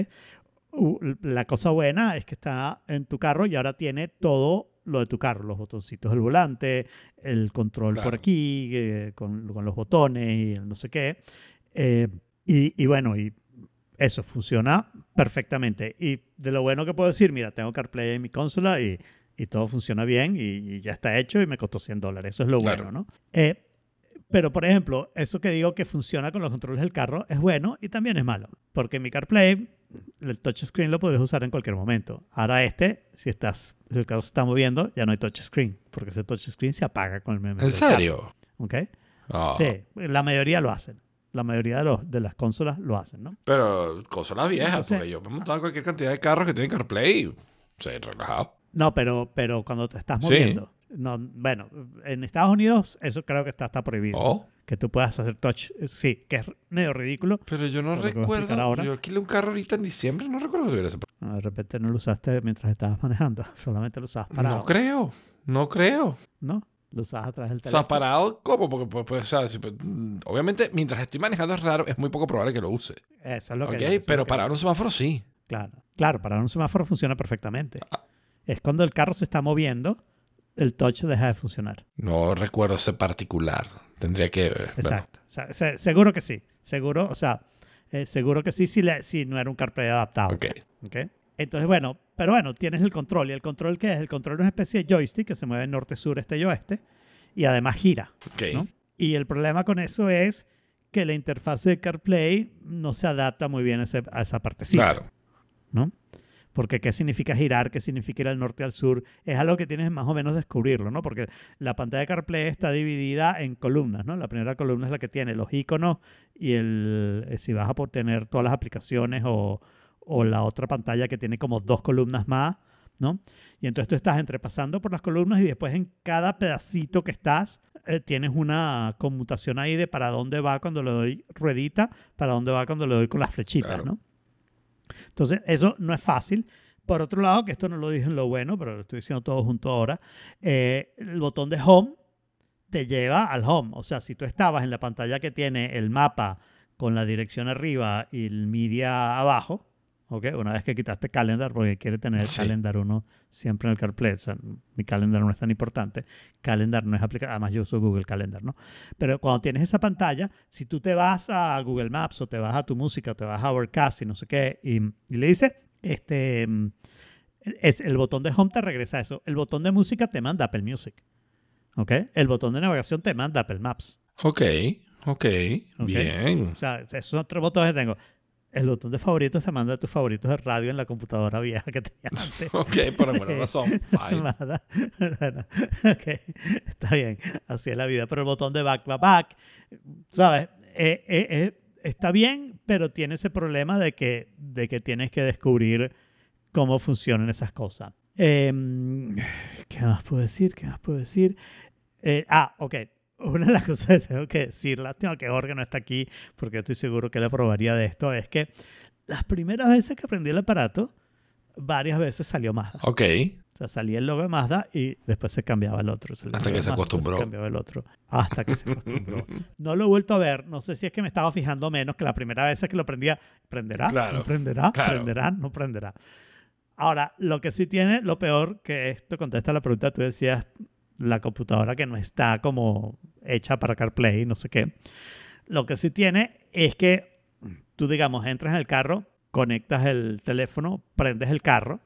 La cosa buena es que está en tu carro y ahora tiene todo lo de tu carro, los botoncitos del volante, el control por Claro. aquí, eh, con, con los botones y el no sé qué. Eh, y, y bueno, y eso funciona perfectamente. Y de lo bueno que puedo decir, mira, tengo CarPlay en mi consola y, y todo funciona bien y, y ya está hecho y me costó 100 dólares. Eso es lo Claro. bueno, ¿no? Eh, pero, por ejemplo, eso que digo que funciona con los controles del carro es bueno y también es malo. Porque mi CarPlay, el touchscreen lo podrías usar en cualquier momento. Ahora este, si estás, si el carro se está moviendo, ya no hay touchscreen. Porque ese touchscreen se apaga con el movimiento ¿En serio? ¿Ok? Ah. Sí, la mayoría lo hacen. La mayoría de, los, de las consolas lo hacen, ¿no? Pero consolas viejas, Entonces- porque yo me he montado cualquier cantidad de carros que tienen CarPlay. Sí, relajado. No, pero, pero cuando te estás Sí. moviendo. No, bueno, en Estados Unidos eso creo que está, está prohibido. Oh, Que tú puedas hacer touch. eh, Sí, que es medio ridículo. pero yo no que recuerdo. ahora. Yo alquilé un carro ahorita en diciembre, no recuerdo que tuviera ese No, De repente no lo usaste mientras estabas manejando. Solamente lo usabas parado. No creo, no creo. ¿No? Lo usabas atrás del O teléfono. sea, parado, ¿cómo? Porque, pues, pues, o sea, si, pues, mm, obviamente, mientras estoy manejando es raro, es muy poco probable que lo use. Eso es lo que Ok, digo, eso es pero que parar un semáforo sí. Claro, claro, para un semáforo funciona perfectamente. Ah. Es cuando el carro se está moviendo, el touch deja de funcionar. No recuerdo ese particular. Tendría que. eh. Exacto. O sea, se- seguro que sí. Seguro, o sea, eh, seguro que sí si, le- si no era un CarPlay adaptado. Ok. ¿ok? Entonces, bueno, pero bueno, tienes el control. ¿Y el control qué es? El control es una especie de joystick que se mueve norte, sur, este y oeste. Y además gira. Ok. ¿no? Y el problema con eso es que la interfaz de CarPlay no se adapta muy bien a, ese- a esa partecita. Claro. ¿no? Porque qué significa girar, qué significa ir al norte al sur, es algo que tienes más o menos descubrirlo, ¿no? Porque la pantalla de CarPlay está dividida en columnas, ¿no? La primera columna es la que tiene los iconos y el eh, si vas a por tener todas las aplicaciones o, o la otra pantalla que tiene como dos columnas más, ¿no? Y entonces tú estás entrepasando por las columnas y después en cada pedacito que estás eh, tienes una conmutación ahí de para dónde va cuando le doy ruedita, para dónde va cuando le doy con las flechitas, Claro. ¿no? Entonces, eso no es fácil. Por otro lado, que esto no lo dije en lo bueno, pero lo estoy diciendo todo junto ahora, eh, el botón de home te lleva al home. O sea, si tú estabas en la pantalla que tiene el mapa con la dirección arriba y el media abajo, ¿ok? Una vez que quitaste calendar, porque quiere tener el Sí. calendar uno siempre en el CarPlay, o sea, mi calendar no es tan importante, calendar no es aplicado, además yo uso Google Calendar, ¿no? Pero cuando tienes esa pantalla, si tú te vas a Google Maps o te vas a tu música o te vas a Overcast y no sé qué, y, y le dices, este, es, el botón de home te regresa a eso. El botón de música te manda Apple Music. ¿Ok? El botón de navegación te manda Apple Maps. Ok. Ok. Ok. Bien. O sea, esos son tres botones que tengo. El botón de favoritos te manda tus favoritos de radio en la computadora vieja que tenías antes. Ok, por alguna razón. Fine. Nada. Bueno, ok, está bien, así es la vida. Pero el botón de back, back, back, ¿sabes? Eh, eh, eh, está bien, pero tiene ese problema de que, de que tienes que descubrir cómo funcionan esas cosas. Em, ¿Qué más puedo decir? ¿Qué más puedo decir? Eh, ah, ok. Una de las cosas que tengo que decir, lástima que Jorge no está aquí, porque estoy seguro que él aprobaría de esto, es que las primeras veces que aprendí el aparato, varias veces salió más. Ok. O sea, salía el logo de Mazda y después se cambiaba el otro. Hasta que se Mazda, después acostumbró. cambiaba el otro. Hasta que se acostumbró. No lo he vuelto a ver. No sé si es que me estaba fijando menos que la primera vez que lo prendía. ¿Prenderá? Claro, ¿No prenderá? claro. ¿Prenderá? ¿No prenderá? Ahora, lo que sí tiene, lo peor, que esto contesta la pregunta, tú decías, la computadora que no está como hecha para CarPlay, no sé qué. Lo que sí tiene es que tú, digamos, entras en el carro, conectas el teléfono, prendes el carro.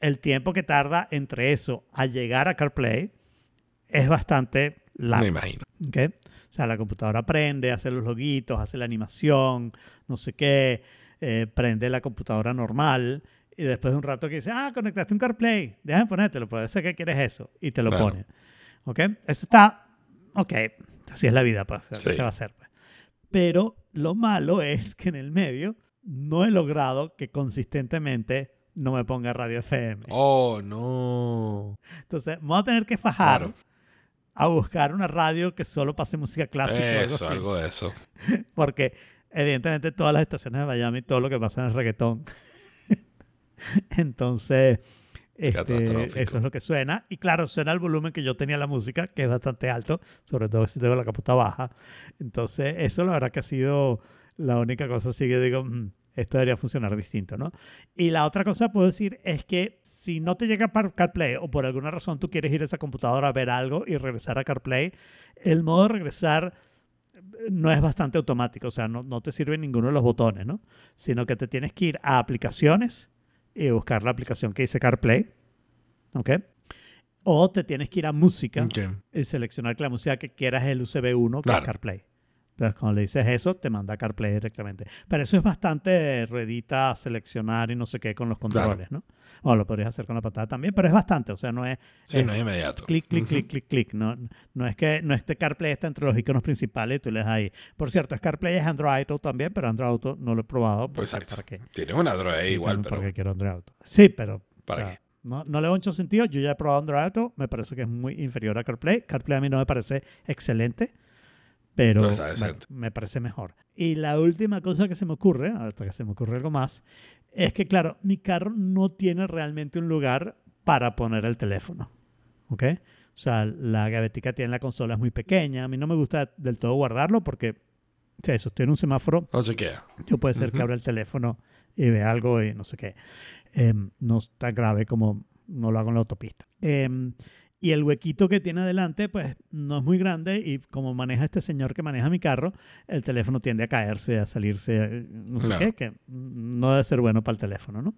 El tiempo que tarda entre eso a llegar a CarPlay es bastante largo. Me imagino. ¿ok? O sea, la computadora prende, hace los loguitos, hace la animación, no sé qué, eh, prende la computadora normal y después de un rato que dice, ah, conectaste un CarPlay, déjame ponértelo, puede ser que quieres eso y te lo Claro. pone. ¿Ok? Eso está, ok, así es la vida, pues, ¿qué Sí. se va a hacer? pues? Pero lo malo es que en el medio no he logrado que consistentemente no me ponga radio FM. Oh, no. Entonces, me voy a tener que fajar Claro. a buscar una radio que solo pase música clásica o algo Eso, así. algo de eso. Porque evidentemente todas las estaciones de Miami, todo lo que pasa es reggaetón. Entonces, este, eso es lo que suena. Y claro, suena el volumen que yo tenía la música, que es bastante alto, sobre todo si tengo la capota baja. Entonces, eso la verdad que ha sido la única cosa así que digo, "Mm, esto debería funcionar distinto, ¿no? Y la otra cosa que puedo decir es que si no te llega par- CarPlay o por alguna razón tú quieres ir a esa computadora a ver algo y regresar a CarPlay, el modo de regresar no es bastante automático, o sea, no, no te sirve ninguno de los botones, ¿no? Sino que te tienes que ir a aplicaciones y buscar la aplicación que dice CarPlay, ¿ok? O te tienes que ir a música y seleccionar que la música que quieras es el USB1, que Claro. es CarPlay. Entonces, cuando le dices eso, te manda a CarPlay directamente. Pero eso es bastante ruedita, seleccionar y no sé qué con los controles, ¿no? O lo podrías hacer con la pantalla también, pero es bastante, o sea, no es Sí, es no es inmediato. clic, clic, Ujú. clic, clic, clic. No, no es que no este CarPlay está entre los iconos principales y tú le das ahí. Por cierto, es CarPlay es Android Auto también, pero Android Auto no lo he probado. Pues exacto. ¿Para qué? Tienes una droga ahí igual, pero. Porque quiero Android Auto. Sí, pero ¿Para o sea, qué? no, no le veo mucho sentido. Yo ya he probado Android Auto, me parece que es muy inferior a CarPlay. CarPlay a mí no me parece excelente, pero está bueno, me parece mejor. Y la última cosa que se me ocurre, hasta que se me ocurre algo más, es que, claro, mi carro no tiene realmente un lugar para poner el teléfono. ¿Ok? O sea, la gavetica tiene la consola es muy pequeña. A mí no me gusta del todo guardarlo porque, o sea, eso, estoy en un semáforo No chequea. yo puede ser que Ujú. abra el teléfono y vea algo y no sé qué. Em, no es tan grave como no lo hago en la autopista. Em, y el huequito que tiene adelante, pues no es muy grande y como maneja este señor que maneja mi carro, el teléfono tiende a caerse, a salirse, eh, no sé Claro. qué, que no debe ser bueno para el teléfono, ¿no?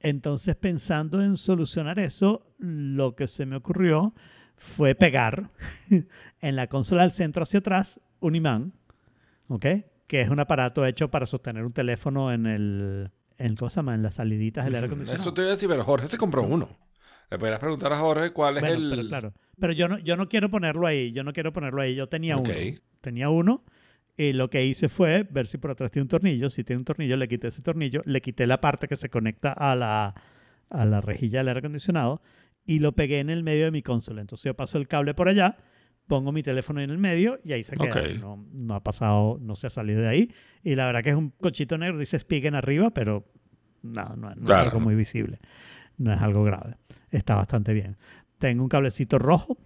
Entonces, pensando en solucionar eso, lo que se me ocurrió fue pegar en la consola del centro hacia atrás un imán, ¿ok? Que es un aparato hecho para sostener un teléfono en el, en, ¿cómo se llama? En las saliditas del aire acondicionado. Eso te iba a decir, pero Jorge se compró uno. Le podrías preguntar a Jorge cuál es Bueno, el. pero claro. Pero yo no, yo no quiero ponerlo ahí, yo no quiero ponerlo ahí. Yo tenía Ok. uno. Tenía uno y lo que hice fue ver si por atrás tiene un tornillo. Si tiene un tornillo, le quité ese tornillo, le quité la parte que se conecta a la, a la rejilla del aire acondicionado y lo pegué en el medio de mi consola. Entonces yo paso el cable por allá, pongo mi teléfono en el medio y ahí se queda. Ok. No, no ha pasado, no se ha salido de ahí. Y la verdad que es un cochito negro, dice Spigen arriba, pero no, no, no Claro. es algo muy visible. No es algo grave. Está bastante bien. Tengo un cablecito rojo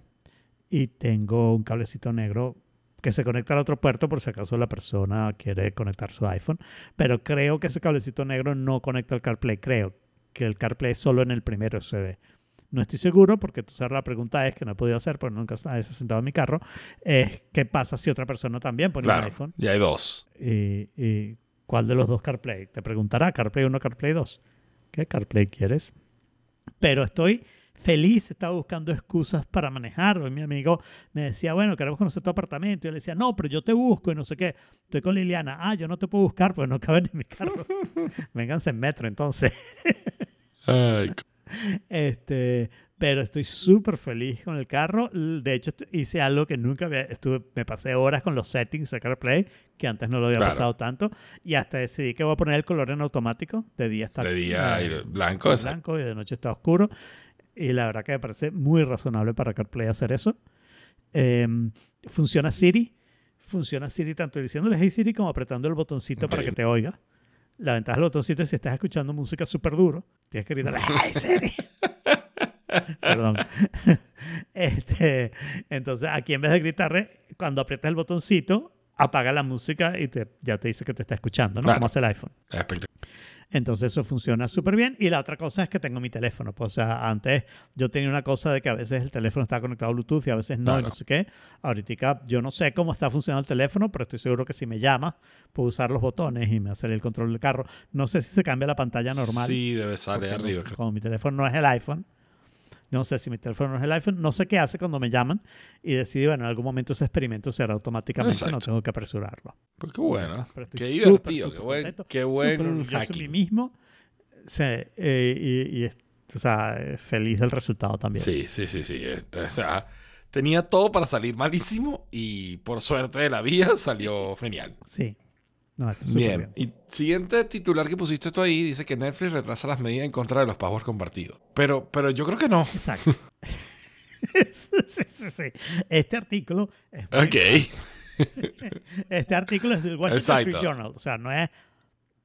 y tengo un cablecito negro que se conecta al otro puerto por si acaso la persona quiere conectar su iPhone. Pero creo que ese cablecito negro no conecta al CarPlay. Creo que el CarPlay es solo en el primero USB. No estoy seguro porque tú sabes la pregunta es que no he podido hacer porque nunca se sentado en mi carro. Es qué pasa si otra persona también pone un Claro, iPhone ya hay dos. y, y cuál de los dos CarPlay. Te preguntará CarPlay 1 CarPlay 2. ¿Qué CarPlay quieres? Pero estoy feliz, estaba buscando excusas para manejar. Hoy mi amigo me decía, bueno, queremos conocer tu apartamento. Y yo le decía, no, pero yo te busco y no sé qué. Estoy con Liliana. Ah, yo no te puedo buscar porque no cabe en mi carro. Vénganse en metro entonces. Ay, Este, pero estoy súper feliz con el carro. De hecho, hice algo que nunca había, estuve, me pasé horas con los settings de CarPlay, que antes no lo había Claro. pasado tanto, y hasta decidí que voy a poner el color en automático. De día está de día eh, y blanco. está blanco y de noche está oscuro. Y la verdad que me parece muy razonable para CarPlay hacer eso. Em, funciona Siri. Funciona Siri tanto diciéndole Hey Siri como apretando el botoncito para que te oiga. La ventaja del botoncito es si estás escuchando música súper duro, tienes que gritar Hey Siri. Perdón. Este, entonces, aquí en vez de gritarle, cuando aprietas el botoncito, apaga la música y te, ya te dice que te está escuchando, ¿no? Claro. Como hace el iPhone. Entonces eso funciona súper bien. Y la otra cosa es que tengo mi teléfono. Pues, o sea, antes yo tenía una cosa de que a veces el teléfono estaba conectado a Bluetooth y a veces no, y Claro. no sé qué. Ahorita yo no sé cómo está funcionando el teléfono, pero estoy seguro que si me llama, puedo usar los botones y me hace el control del carro. No sé si se cambia la pantalla normal. Sí, debe salir no- arriba. como mi teléfono no es el iPhone. No sé si mi teléfono no es el iPhone. No sé qué hace cuando me llaman. Y decidí, bueno, en algún momento ese experimento se hará automáticamente. No tengo que asurarlo. Pues qué bueno. Pero Qué divertido. súper Qué buen, contento, qué buen orgulloso de mí mismo. Sí, eh, y, y o sea, feliz del resultado también. Sí, sí, sí, sí. O sea, tenía todo para salir malísimo y por suerte de la vida salió genial. Sí. No, esto Bien. bien. Y siguiente titular que pusiste tú ahí dice que Netflix retrasa las medidas en contra de los passwords compartidos. Pero, pero yo creo que no. Exacto. sí, sí, sí. Este artículo es Ok. este artículo es del Washington. Free Journal. O sea, no es,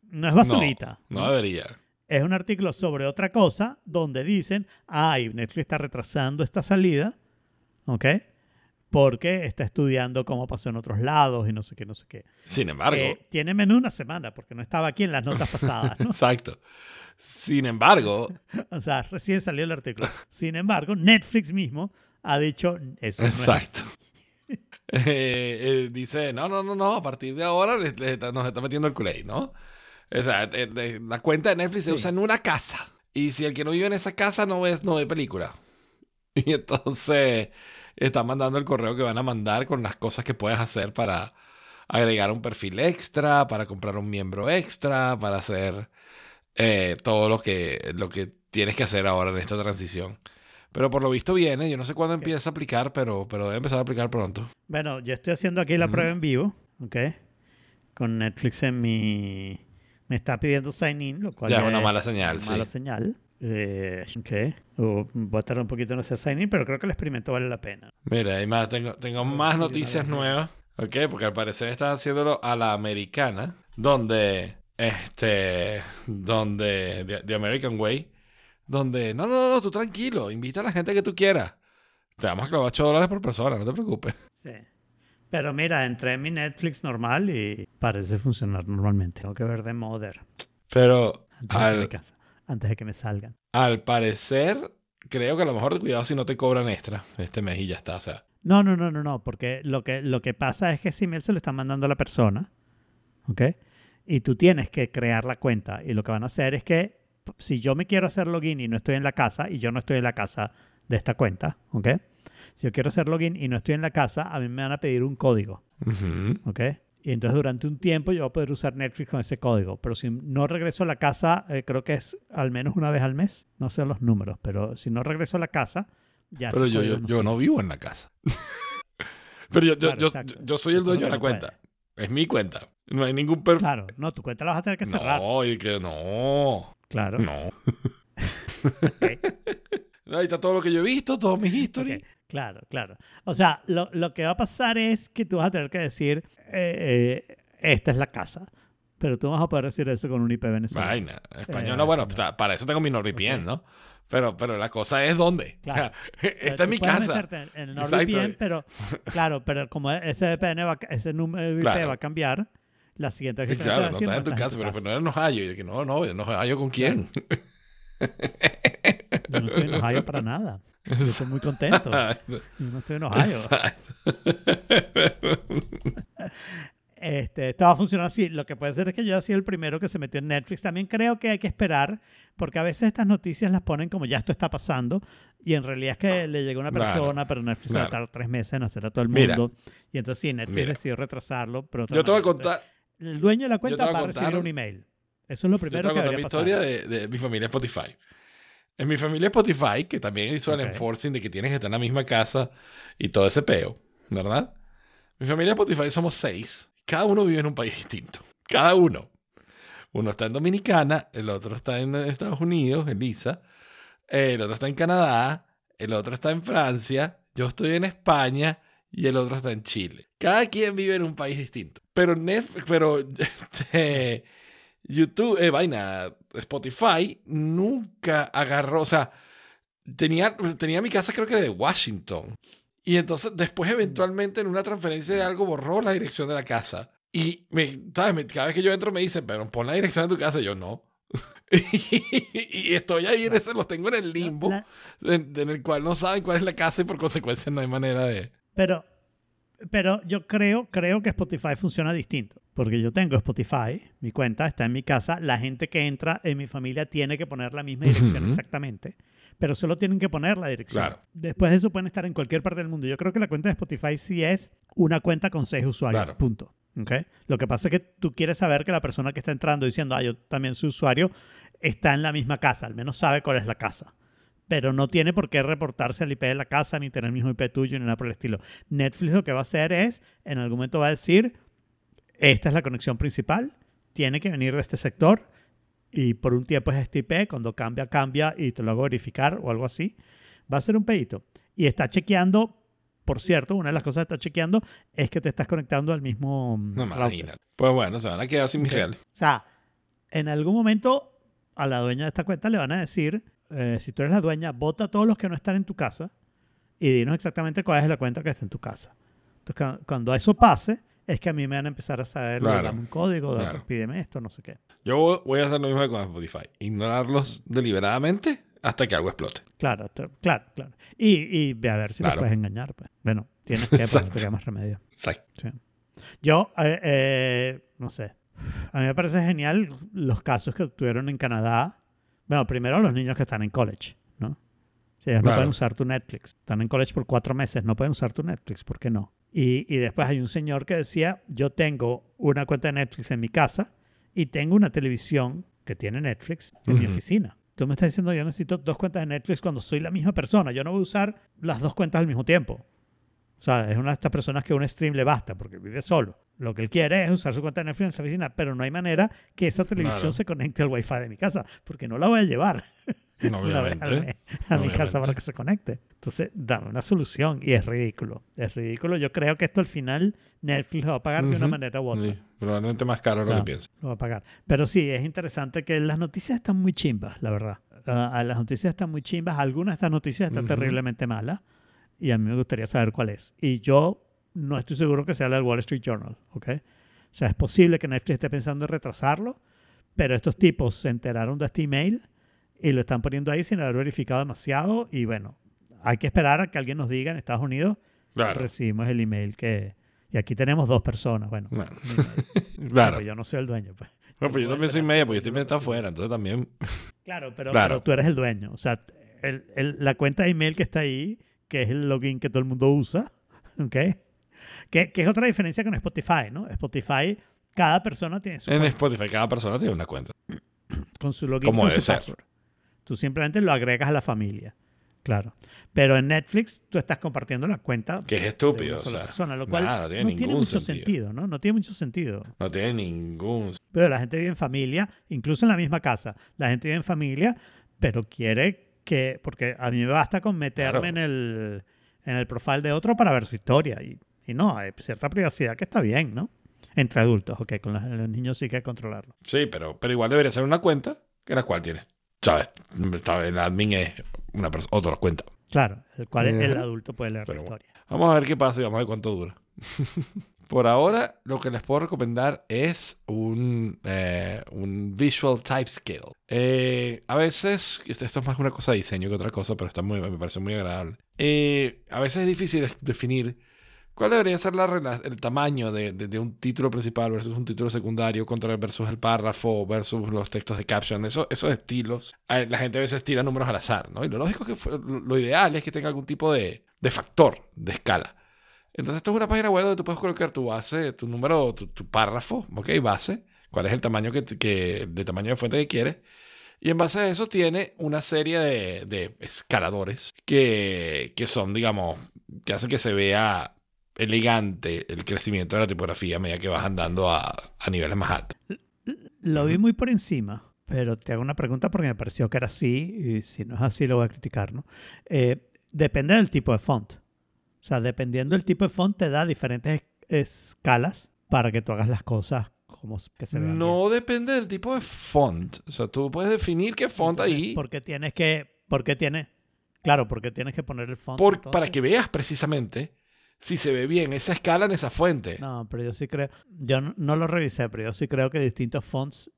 no es basurita. No debería. Es un artículo sobre otra cosa donde dicen, ay, Netflix está retrasando esta salida, ¿ok? Porque está estudiando cómo pasó en otros lados y no sé qué, no sé qué. Sin embargo. Eh, tiene menos de una semana porque no estaba aquí en las notas pasadas, ¿no? Exacto. Sin embargo, O sea, recién salió el artículo. Sin embargo, Netflix mismo ha dicho eso. no es Exacto. Eh, eh, dice, no, no, no, no, a partir de ahora les- les está- nos está metiendo el culé, ¿no? O sea, eh, la cuenta de Netflix se usa en una casa. Y si el que no vive en esa casa no ve, no ve película. Y entonces están mandando el correo que van a mandar con las cosas que puedes hacer para agregar un perfil extra, para comprar un miembro extra, para hacer eh, todo lo que, lo que tienes que hacer ahora en esta transición. Pero por lo visto viene, yo no sé cuándo empieza a aplicar, pero, pero debe empezar a aplicar pronto. Bueno, yo estoy haciendo aquí la prueba en vivo, ¿ok? Con Netflix en mi... Me está pidiendo sign in, lo cual Ya es una mala señal, una sí. mala señal. Eh, ok. O voy a tardar un poquito en hacer sign in, pero creo que el experimento vale la pena. Mira, hay más, tengo, tengo más noticias nuevas, ¿ok? Porque al parecer están haciéndolo a la americana, donde, este, donde, the, the American Way, donde, no, no, no, tú tranquilo, invita a la gente que tú quieras. Te vamos a clavar 8 dólares por persona, no te preocupes. Sí. Pero mira, entré en mi Netflix normal y parece funcionar normalmente. Tengo que ver The Mother Pero de, al, casa- antes de que me salgan. al parecer, creo que a lo mejor cuidado si no te cobran extra este mes y ya está, o sea. No, no, no, no, no, porque lo que, lo que pasa es que ese email se lo está mandando a la persona, ¿ok? Y tú tienes que crear la cuenta. Y lo que van a hacer es que si yo me quiero hacer login y no estoy en la casa, y yo no estoy en la casa de esta cuenta, ¿ok? Si yo quiero hacer login y no estoy en la casa, a mí me van a pedir un código. ¿ok? Y entonces durante un tiempo yo voy a poder usar Netflix con ese código. Pero si no regreso a la casa, eh, creo que es al menos una vez al mes. No sé los números, pero si no regreso a la casa, ya Pero yo, yo, no yo no vivo en la casa. Pero yo, yo, Claro, yo, soy el dueño de la puede. cuenta. Es mi cuenta. No hay ningún perfil. Claro, no, tu cuenta la vas a tener que cerrar. No, y que no. Claro. No. Ahí está todo lo que yo he visto, todos mis historias. ok, Claro, claro. O sea, lo, lo que va a pasar es que tú vas a tener que decir, eh, eh, esta es la casa. Pero tú vas a poder decir eso con un IP venezolano. Vaina. Español, Eh, no, bueno, no. para eso tengo mi NordVPN, Ok. ¿no? Pero, pero la cosa es dónde. Claro. O sea, esta es mi casa. en. NordVPN, pero claro, pero como ese VPN va, ese número IP Claro. va a cambiar, la siguiente vez que claro, no estás en tu casa, pero, pero no eres en Ohio. Y yo que no, no, en Ohio con quién. Yo no estoy en Ohio para nada. Yo estoy muy contento. Yo no estoy en Ohio. Exacto. Este, esto va a funcionar así. Lo que puede ser es que yo haya sido el primero que se metió en Netflix. También creo que hay que esperar, porque a veces estas noticias las ponen como ya esto está pasando, y en realidad es que le llegó una Claro, persona, pero Netflix va a claro. tardar tres meses en hacer a todo el Mira. mundo. y entonces sí, Netflix Mira. decidió retrasarlo. Pero Yo te voy a contar, El dueño de la cuenta a va a recibir contar- un email. Eso es lo yo te primero voy a que contar mi historia de, de mi familia Spotify. En mi familia Spotify, que también hizo el enforcing de que tienes que estar en la misma casa y todo ese peo, ¿verdad? Mi familia Spotify somos seis. Cada uno vive en un país distinto. Cada uno. Uno está en Dominicana, el otro está en Estados Unidos, Elisa. El otro está en Canadá, el otro está en Francia, yo estoy en España y el otro está en Chile. Cada quien vive en un país distinto. Pero Netflix, pero este, YouTube, eh, vaina, Spotify nunca agarró, o sea, tenía, tenía mi casa creo que de Washington. Y entonces después eventualmente en una transferencia de algo borró la dirección de la casa. Y me, ¿sabes? Me- cada vez que yo entro me dicen, pero pon la dirección de tu casa. Y yo no. y estoy ahí en ese, los tengo en el limbo, en, en el cual no saben cuál es la casa y por consecuencia no hay manera de... Pero, pero yo creo, creo que Spotify funciona distinto. Porque yo tengo Spotify, mi cuenta está en mi casa. La gente que entra en mi familia tiene que poner la misma dirección exactamente. Pero solo tienen que poner la dirección. Claro. Después de eso pueden estar en cualquier parte del mundo. Yo creo que la cuenta de Spotify sí es una cuenta con seis usuarios. Claro. Punto. ¿Ok? Lo que pasa es que tú quieres saber que la persona que está entrando diciendo, ah, yo también soy usuario, está en la misma casa. Al menos sabe cuál es la casa. Pero no tiene por qué reportarse al IP de la casa, ni tener el mismo IP tuyo, ni nada por el estilo. Netflix lo que va a hacer es, en algún momento va a decir, esta es la conexión principal, tiene que venir de este sector y por un tiempo es este IP, cuando cambia, cambia y te lo hago verificar o algo así. Va a ser un pedito. Y está chequeando, por cierto, una de las cosas que está chequeando es que te estás conectando al mismo No imagínate. Pues bueno, se van a quedar sin mis reales. O sea, en algún momento a la dueña de esta cuenta le van a decir, eh, si tú eres la dueña, vota a todos los que no están en tu casa y dinos exactamente cuál es la cuenta que está en tu casa. Entonces, cu- cuando eso pase, es que a mí me van a empezar a saber, Claro. dame un código, dame- Claro. pídeme esto, no sé qué. Yo voy a hacer lo mismo con Spotify. Ignorarlos deliberadamente hasta que algo explote. Claro, claro, claro. Y, y ve a ver si Claro. los puedes engañar. Pues. Bueno, tienes que, queda más remedio. Exacto. Sí. Yo, eh, eh, no sé. A mí me parece genial los casos que tuvieron en Canadá. Bueno, primero los niños que están en college, ¿no? Ellos no pueden usar tu Netflix. Están en college por cuatro meses, no pueden usar tu Netflix, ¿por qué no? Y, y después hay un señor que decía, yo tengo una cuenta de Netflix en mi casa y tengo una televisión que tiene Netflix en mi oficina. Tú me estás diciendo, yo necesito dos cuentas de Netflix cuando soy la misma persona. Yo no voy a usar las dos cuentas al mismo tiempo. O sea, es una de estas personas que un stream le basta porque vive solo. Lo que él quiere es usar su cuenta de Netflix en su oficina, pero no hay manera que esa televisión Claro. se conecte al wifi de mi casa, porque no la voy a llevar Obviamente. al mes a mi casa para que se conecte. Entonces, dame una solución y es ridículo. Es ridículo. Yo creo que esto al final Netflix lo va a pagar de una manera u otra. Sí, probablemente más caro O sea, lo que pienso. Lo va a pagar. Pero sí, es interesante que las noticias están muy chimbas, la verdad. Ah, las noticias están muy chimbas. Algunas de estas noticias están Ujú. terriblemente malas. Y a mí me gustaría saber cuál es. Y yo no estoy seguro que sea la del Wall Street Journal. ¿ok? O sea, es posible que Netflix esté pensando en retrasarlo. Pero estos tipos se enteraron de este email y lo están poniendo ahí sin haber verificado demasiado. Y bueno, hay que esperar a que alguien nos diga en Estados Unidos. Claro. Recibimos el email que... Y aquí tenemos dos personas. Bueno, Bueno, email. claro. Pero yo no soy el dueño. Pues. Bueno, pues yo también soy media, porque yo también está afuera, entonces también. Claro, pero, Claro. pero tú eres el dueño. O sea, el- el- la cuenta de email que está ahí, que es el login que todo el mundo usa, ¿ok? Que, que es otra diferencia con Spotify, ¿no? Spotify, cada persona tiene su En cuenta Spotify cada persona tiene una cuenta. con su login como con debe su ser. password. Tú simplemente lo agregas a la familia. Claro. Pero en Netflix tú estás compartiendo la cuenta Que es de estúpido, una o sea. persona, lo cual nada, tiene no tiene mucho sentido. sentido, ¿no? No tiene mucho sentido. No tiene ningún. Pero la gente vive en familia, incluso en la misma casa. La gente vive en familia, pero quiere que, porque a mí me basta con meterme Claro. en, el, en el profile de otro para ver su historia. Y, y no, hay cierta privacidad que está bien, ¿no? Entre adultos, ok, con los, los niños sí que hay que controlarlo. Sí, pero, pero igual debería ser una cuenta en la cual tienes. ¿Sabes? El admin es una persona, otra cuenta. Claro, el cual el Ujú. adulto puede leer Pero la bueno. historia. Vamos a ver qué pasa y vamos a ver cuánto dura. Por ahora, lo que les puedo recomendar es un, eh, un Visual Typescale. Eh, a veces, esto esto es más una cosa de diseño que otra cosa, pero está muy, me parece muy agradable. Eh, a veces es difícil de- definir cuál debería ser el tamaño de, un título principal versus un título secundario contra versus el párrafo versus los textos de caption. Eso, esos estilos, la gente a veces tira números al azar, ¿no? Y lo lógico es que lo, ideal es que tenga algún tipo de, factor, de escala. Entonces, esto es una página web donde tú puedes colocar tu base, tu número, tu, párrafo, ¿ok? Base, cuál es el tamaño que, de tamaño de fuente que quieres. Y en base a eso tiene una serie de, de escaladores que, que son, digamos, que hacen que se vea elegante el crecimiento de la tipografía a medida que vas andando a, a niveles más altos. Lo vi muy por encima, pero te hago una pregunta porque me pareció que era así, y si no es así lo voy a criticar, ¿no? Eh, depende del tipo de font. O sea, dependiendo del tipo de font te da diferentes escalas para que tú hagas las cosas como que se vean No depende del tipo de font. O sea, tú puedes definir qué bien. font Entonces, ahí. Porque tienes que, porque tiene, Claro, porque tienes que poner el font. por- para que veas precisamente si se ve bien esa escala en esa fuente. No, pero yo sí creo. Yo no, no lo revisé, pero yo sí creo que distintos fonts.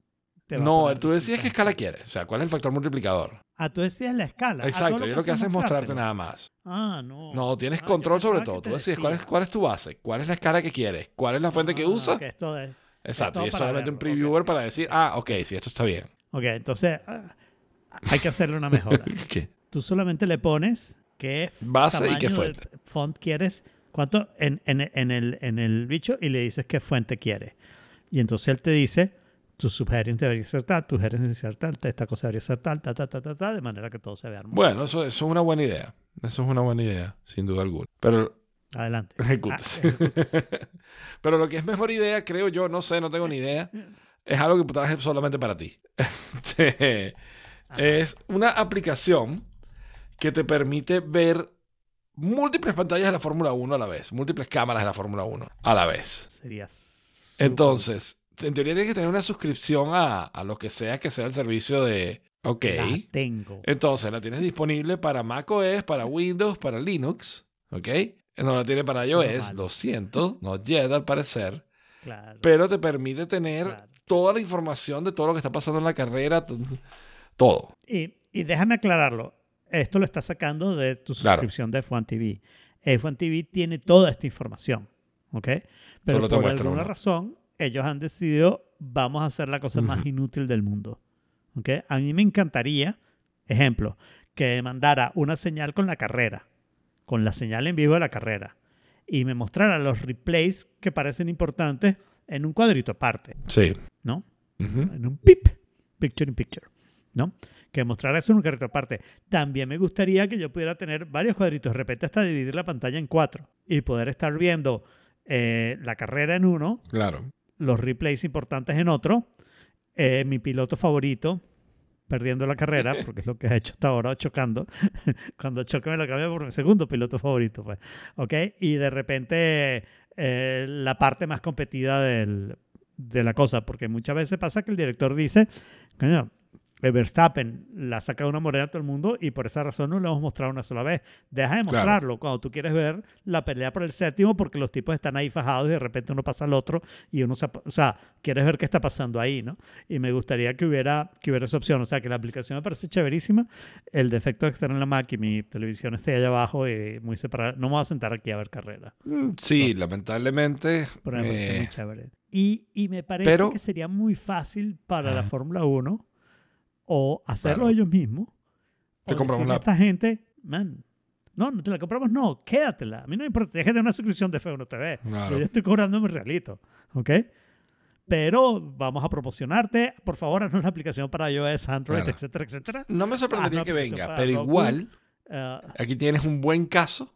te No, tú decías qué escala quieres. O sea, ¿cuál es el factor multiplicador? Ah, tú decías la escala. Ah, Exacto, yo lo que hace es mostrarte nada más. Ah, no. No, tienes Ah, control sobre todo. Tú decides cuál es, cuál es tu base, cuál es la escala que quieres, cuál es la fuente que Ah, usas. esto es- Exacto, y es solamente un verlo, previewer para decir, ah, ok, sí, esto está bien. Ok, entonces ah, hay que hacerle una mejora. ¿Qué? Tú solamente le pones qué Base y qué fuente. font quieres, cuánto en, en- en el, en el bicho y le dices qué fuente quieres. Y entonces él te dice, tu subheading debería ser tal, tu debería ser tal, esta cosa debería ser tal, ta, ta, ta, ta, ta, de manera que todo se vea hermoso. Bueno, eso, eso es una buena idea. Eso es una buena idea, sin duda alguna. Pero Adelante. ejecutes. Ah, ejecutes. Pero lo que es mejor idea, creo yo, no sé, no tengo ni idea, es algo que traje solamente para ti. Este, es una aplicación que te permite ver múltiples pantallas de la Fórmula 1 a la vez, múltiples cámaras de la Fórmula 1 a la vez. Sería Entonces, en teoría tienes que tener una suscripción a, a lo que sea que sea el servicio de... Ok. La tengo. Entonces, la tienes disponible para macOS, para Windows, para Linux. ¿Ok? No la tiene para iOS, lo siento, no yet al parecer. Claro. Pero te permite tener claro. toda la información de todo lo que está pasando en la carrera, todo. Y, y déjame aclararlo. Esto lo está sacando de tu Claro. suscripción de F1 TV. F1 TV tiene toda esta información. ¿Ok? Pero Solo por alguna uno. razón, ellos han decidido, vamos a hacer la cosa más inútil del mundo. ¿Ok? A mí me encantaría, ejemplo, que mandara una señal con la carrera, con la señal en vivo de la carrera, y me mostrara los replays que parecen importantes en un cuadrito aparte, Sí. ¿no? En un pip, picture in picture, ¿no? Que mostrara eso en un cuadrito aparte. También me gustaría que yo pudiera tener varios cuadritos, de repente hasta dividir la pantalla en cuatro y poder estar viendo eh, la carrera en uno, Claro. los replays importantes en otro, eh, mi piloto favorito perdiendo la carrera, porque es lo que ha hecho hasta ahora, chocando. Cuando choque me lo cambia por mi segundo piloto favorito, pues. ¿Ok? Y de repente eh, la parte más competida del- de la cosa, porque muchas veces pasa que el director dice, coño, Verstappen la saca de una morena a todo el mundo y por esa razón no lo hemos mostrado una sola vez. Deja de Claro. mostrarlo cuando tú quieres ver la pelea por el séptimo porque los tipos están ahí fajados y de repente uno pasa al otro y uno se, o sea, quieres ver qué está pasando ahí, ¿no? Y me gustaría que hubiera, que hubiera esa opción. O sea, que la aplicación me parece chéverísima. El defecto de estar en la Mac y mi televisión esté allá abajo y muy separada. No me voy a sentar aquí a ver carrera. Mm, Sí, lamentablemente. Pero me parece eh, muy chévere. Y, y me parece pero- que sería muy fácil para la. Fórmula 1 o hacerlo Claro. ellos mismos. Te o compramos la- esta gente, man, no, no te la compramos, no, quédatela. A mí no me importa, déjate una suscripción de F1 TV. Claro. Yo estoy cobrando mi realito, ¿ok? Pero vamos a promocionarte. Por favor, haznos la aplicación para iOS, Android, Claro. etcétera, etcétera. No me sorprendería que venga, pero Roku. igual Ah, aquí tienes un buen caso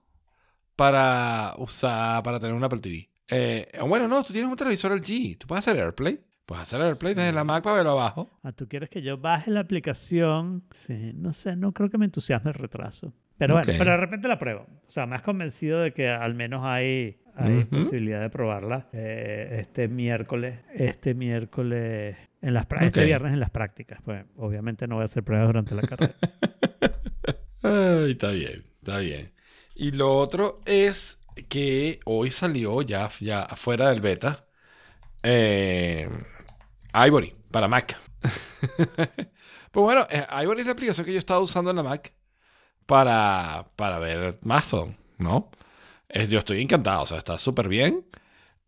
para usar, para tener una Apple TV. Eh, bueno, no, tú tienes un televisor LG. Tú puedes hacer AirPlay. Puedes hacer AirPlay desde Sí. la Mac para verlo abajo. Ah, ¿Tú quieres que yo baje la aplicación? Sí, no sé, no creo que me entusiasme el retraso. Pero bueno, pero de repente la pruebo. O sea, me has convencido de que al menos hay, hay posibilidad de probarla eh, este miércoles. Este miércoles, en las este Ok. viernes en las prácticas. Pues obviamente no voy a hacer pruebas durante la carrera. Ay, está bien, está bien. Y lo otro es que hoy salió ya, ya afuera del beta eh, Ivory para Mac. pues bueno, eh, Ivory es la aplicación que yo estaba usando en la Mac para, para ver Mastodon, ¿no? Es- yo estoy encantado, o sea, está súper bien.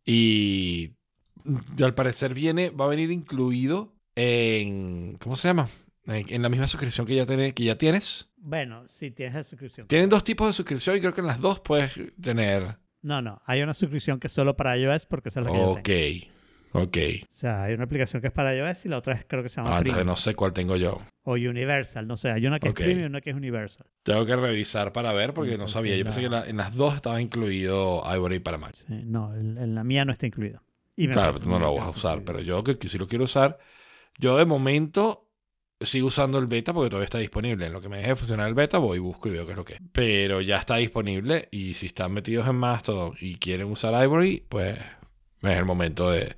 Y al parecer viene, va a venir incluido en, ¿cómo se llama? En, en la misma suscripción que ya, tiene- que ya tienes. bueno, si tienes la suscripción. Tienen dos tipos de suscripción y creo que en las dos puedes tener. No, no, hay una suscripción que es solo para iOS porque esa es la que yo Ok, tengo. Ok. O sea, hay una aplicación que es para iOS y la otra es, creo que se llama Ah, entonces no sé cuál tengo yo. o Universal, no sé. Hay una que es Premium y una que es Universal. Tengo que revisar para ver porque no sabía. Yo pensé que la- en las dos estaba incluido Ivory para Mac. Sí, no, en, en la mía no está incluido. Y me Claro, no lo vas a usar, pero yo que, que si lo quiero usar, yo de momento sigo usando el beta porque todavía está disponible. En lo que me deje de funcionar el beta, voy y busco y veo qué es lo que es. Pero ya está disponible y si están metidos en Mastodon y quieren usar Ivory, pues es el momento de...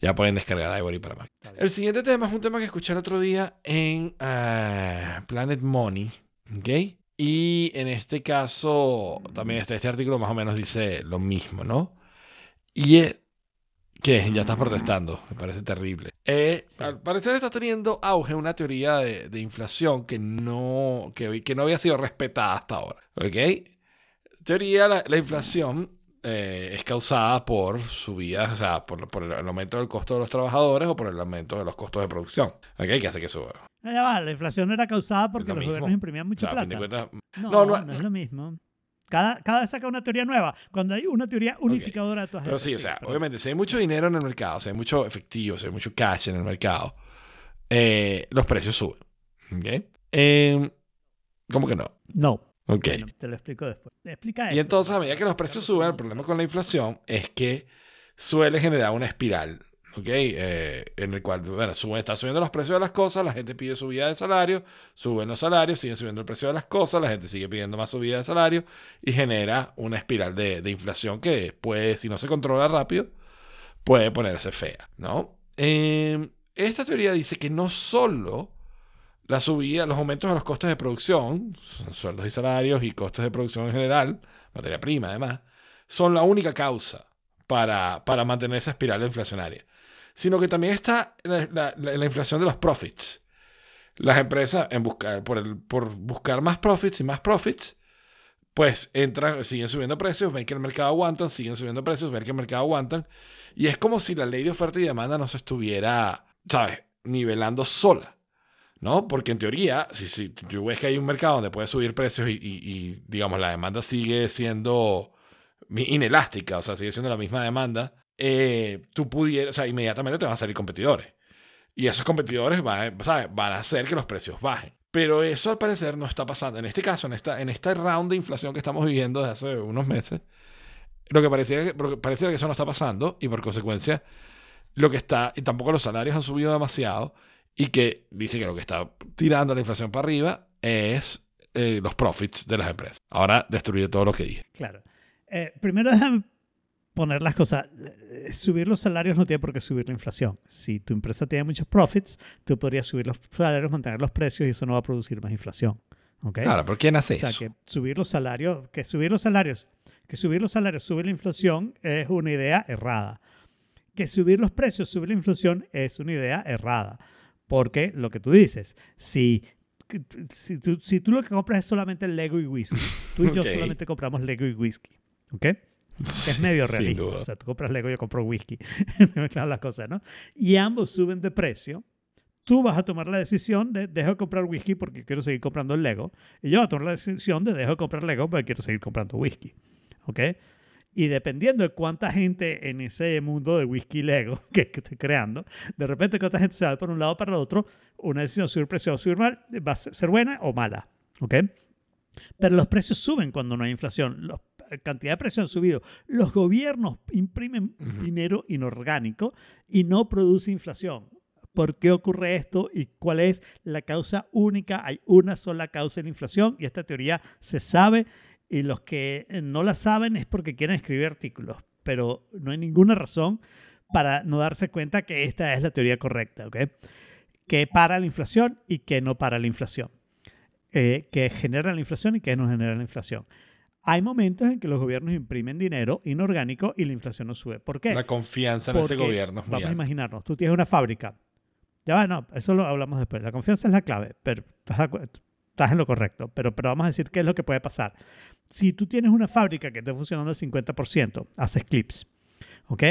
Ya pueden descargar Ivory para Mac. El siguiente tema es un tema que escuché el otro día en eh, Planet Money, ¿ok? Y en este caso, también este, este artículo más o menos dice lo mismo, ¿no? Y es que ya estás protestando, me parece terrible. Eh, Sí. Al parecer está teniendo auge una teoría de, de inflación que no, que, que no había sido respetada hasta ahora. ¿Ok? Teoría, la, la inflación eh, es causada por subidas, o sea, por, por el aumento del costo de los trabajadores o por el aumento de los costos de producción. ¿Ok? Que hace que suba. Ya va, la inflación era causada porque lo los mismo. gobiernos imprimían O mucha sea, a fin de plata. cuentas, No, No, no, no- es lo mismo. Cada, cada vez saca una teoría nueva. Cuando hay una teoría unificadora de todas Pero sí, o sea, pero- obviamente, si hay mucho dinero en el mercado, si hay mucho efectivo, si hay mucho cash en el mercado, eh, los precios suben. ¿Ok? Eh, ¿Cómo que no? No. Ok. Bueno, te lo explico después. Explica Y esto. entonces, a medida que los precios suben, el problema con la inflación es que suele generar una espiral, ¿ok? Eh, en el cual, bueno, suben, está subiendo los precios de las cosas, la gente pide subida de salario, suben los salarios, siguen subiendo el precio de las cosas, la gente sigue pidiendo más subida de salario y genera una espiral de, de inflación que puede, si no se controla rápido, puede ponerse fea, ¿no? Eh, esta teoría dice que no solo la subida, los aumentos de los costos de producción, su- sueldos y salarios y costos de producción en general, materia prima además, son la única causa para, para mantener esa espiral inflacionaria, sino que también está la- la- la inflación de los profits. Las empresas, en buscar, por, el, por buscar más profits y más profits, pues entran, siguen subiendo precios, ven que el mercado aguantan, siguen subiendo precios, ven que el mercado aguantan, y es como si la ley de oferta y demanda no se estuviera, ¿sabes?, nivelando sola. ¿No? Porque en teoría, si, si tú ves que hay un mercado donde puedes subir precios y, y- digamos, la demanda sigue siendo inelástica, o sea, sigue siendo la misma demanda, eh, tú pudieras, o sea, inmediatamente te van a salir competidores. Y esos competidores van, ¿sabes? van a hacer que los precios bajen. Pero eso al parecer no está pasando. En este caso, en esta, en este round de inflación que estamos viviendo desde hace unos meses, lo que pareciera pareciera que eso no está pasando y por consecuencia lo que está, y tampoco los salarios han subido demasiado y que dice que lo que está tirando la inflación para arriba es eh, los profits de las empresas. Ahora destruye todo lo que dije. Claro. Eh, primero déjame poner las cosas. Eh, Subir los salarios no tiene por qué subir la inflación. Si tu empresa tiene muchos profits, tú podrías subir los salarios, mantener los precios y eso no va a producir más inflación. ¿Ok? Claro, pero ¿quién hace O sea, eso? que subir los salarios, que subir los salarios, que subir los salarios sube la inflación es una idea errada. Que subir los precios sube la inflación es una idea errada. Porque lo que tú dices, si, si, tú, si tú lo que compras es solamente Lego y whisky, tú y yo Ok. solamente compramos Lego y whisky. ¿Ok? Es medio realista. O sea, tú compras Lego, yo compro whisky. claro, las cosas, ¿no? Y ambos suben de precio. Tú vas a tomar la decisión de dejo de comprar whisky porque quiero seguir comprando el Lego. Y yo voy a tomar la decisión de dejo de comprar Lego porque quiero seguir comprando whisky. ¿Ok? Y dependiendo de cuánta gente en ese mundo de whisky Lego que, que estoy creando, de repente cuánta gente se va por un lado para el otro, una decisión subir precio o subir mal va a ser buena o mala. ¿Ok? Pero los precios suben cuando no hay inflación. La cantidad de precios han subido. Los gobiernos imprimen Ujú. dinero inorgánico y no produce inflación. ¿Por qué ocurre esto y cuál es la causa única? Hay una sola causa de la inflación y esta teoría se sabe y los que no la saben es porque quieren escribir artículos, pero no hay ninguna razón para no darse cuenta que esta es la teoría correcta, ¿ok? Que para la inflación y que no para la inflación. Eh, que genera la inflación y que no genera la inflación. Hay momentos en que los gobiernos imprimen dinero inorgánico y la inflación no sube. ¿Por qué? La confianza en ese gobierno es Vamos a imaginarnos, tú tienes una fábrica. Ya va, no, eso lo hablamos después. La confianza es la clave, pero estás, en lo correcto. Pero, pero vamos a decir qué es lo que puede pasar. Si tú tienes una fábrica que está funcionando al 50%, haces clips, ¿ok?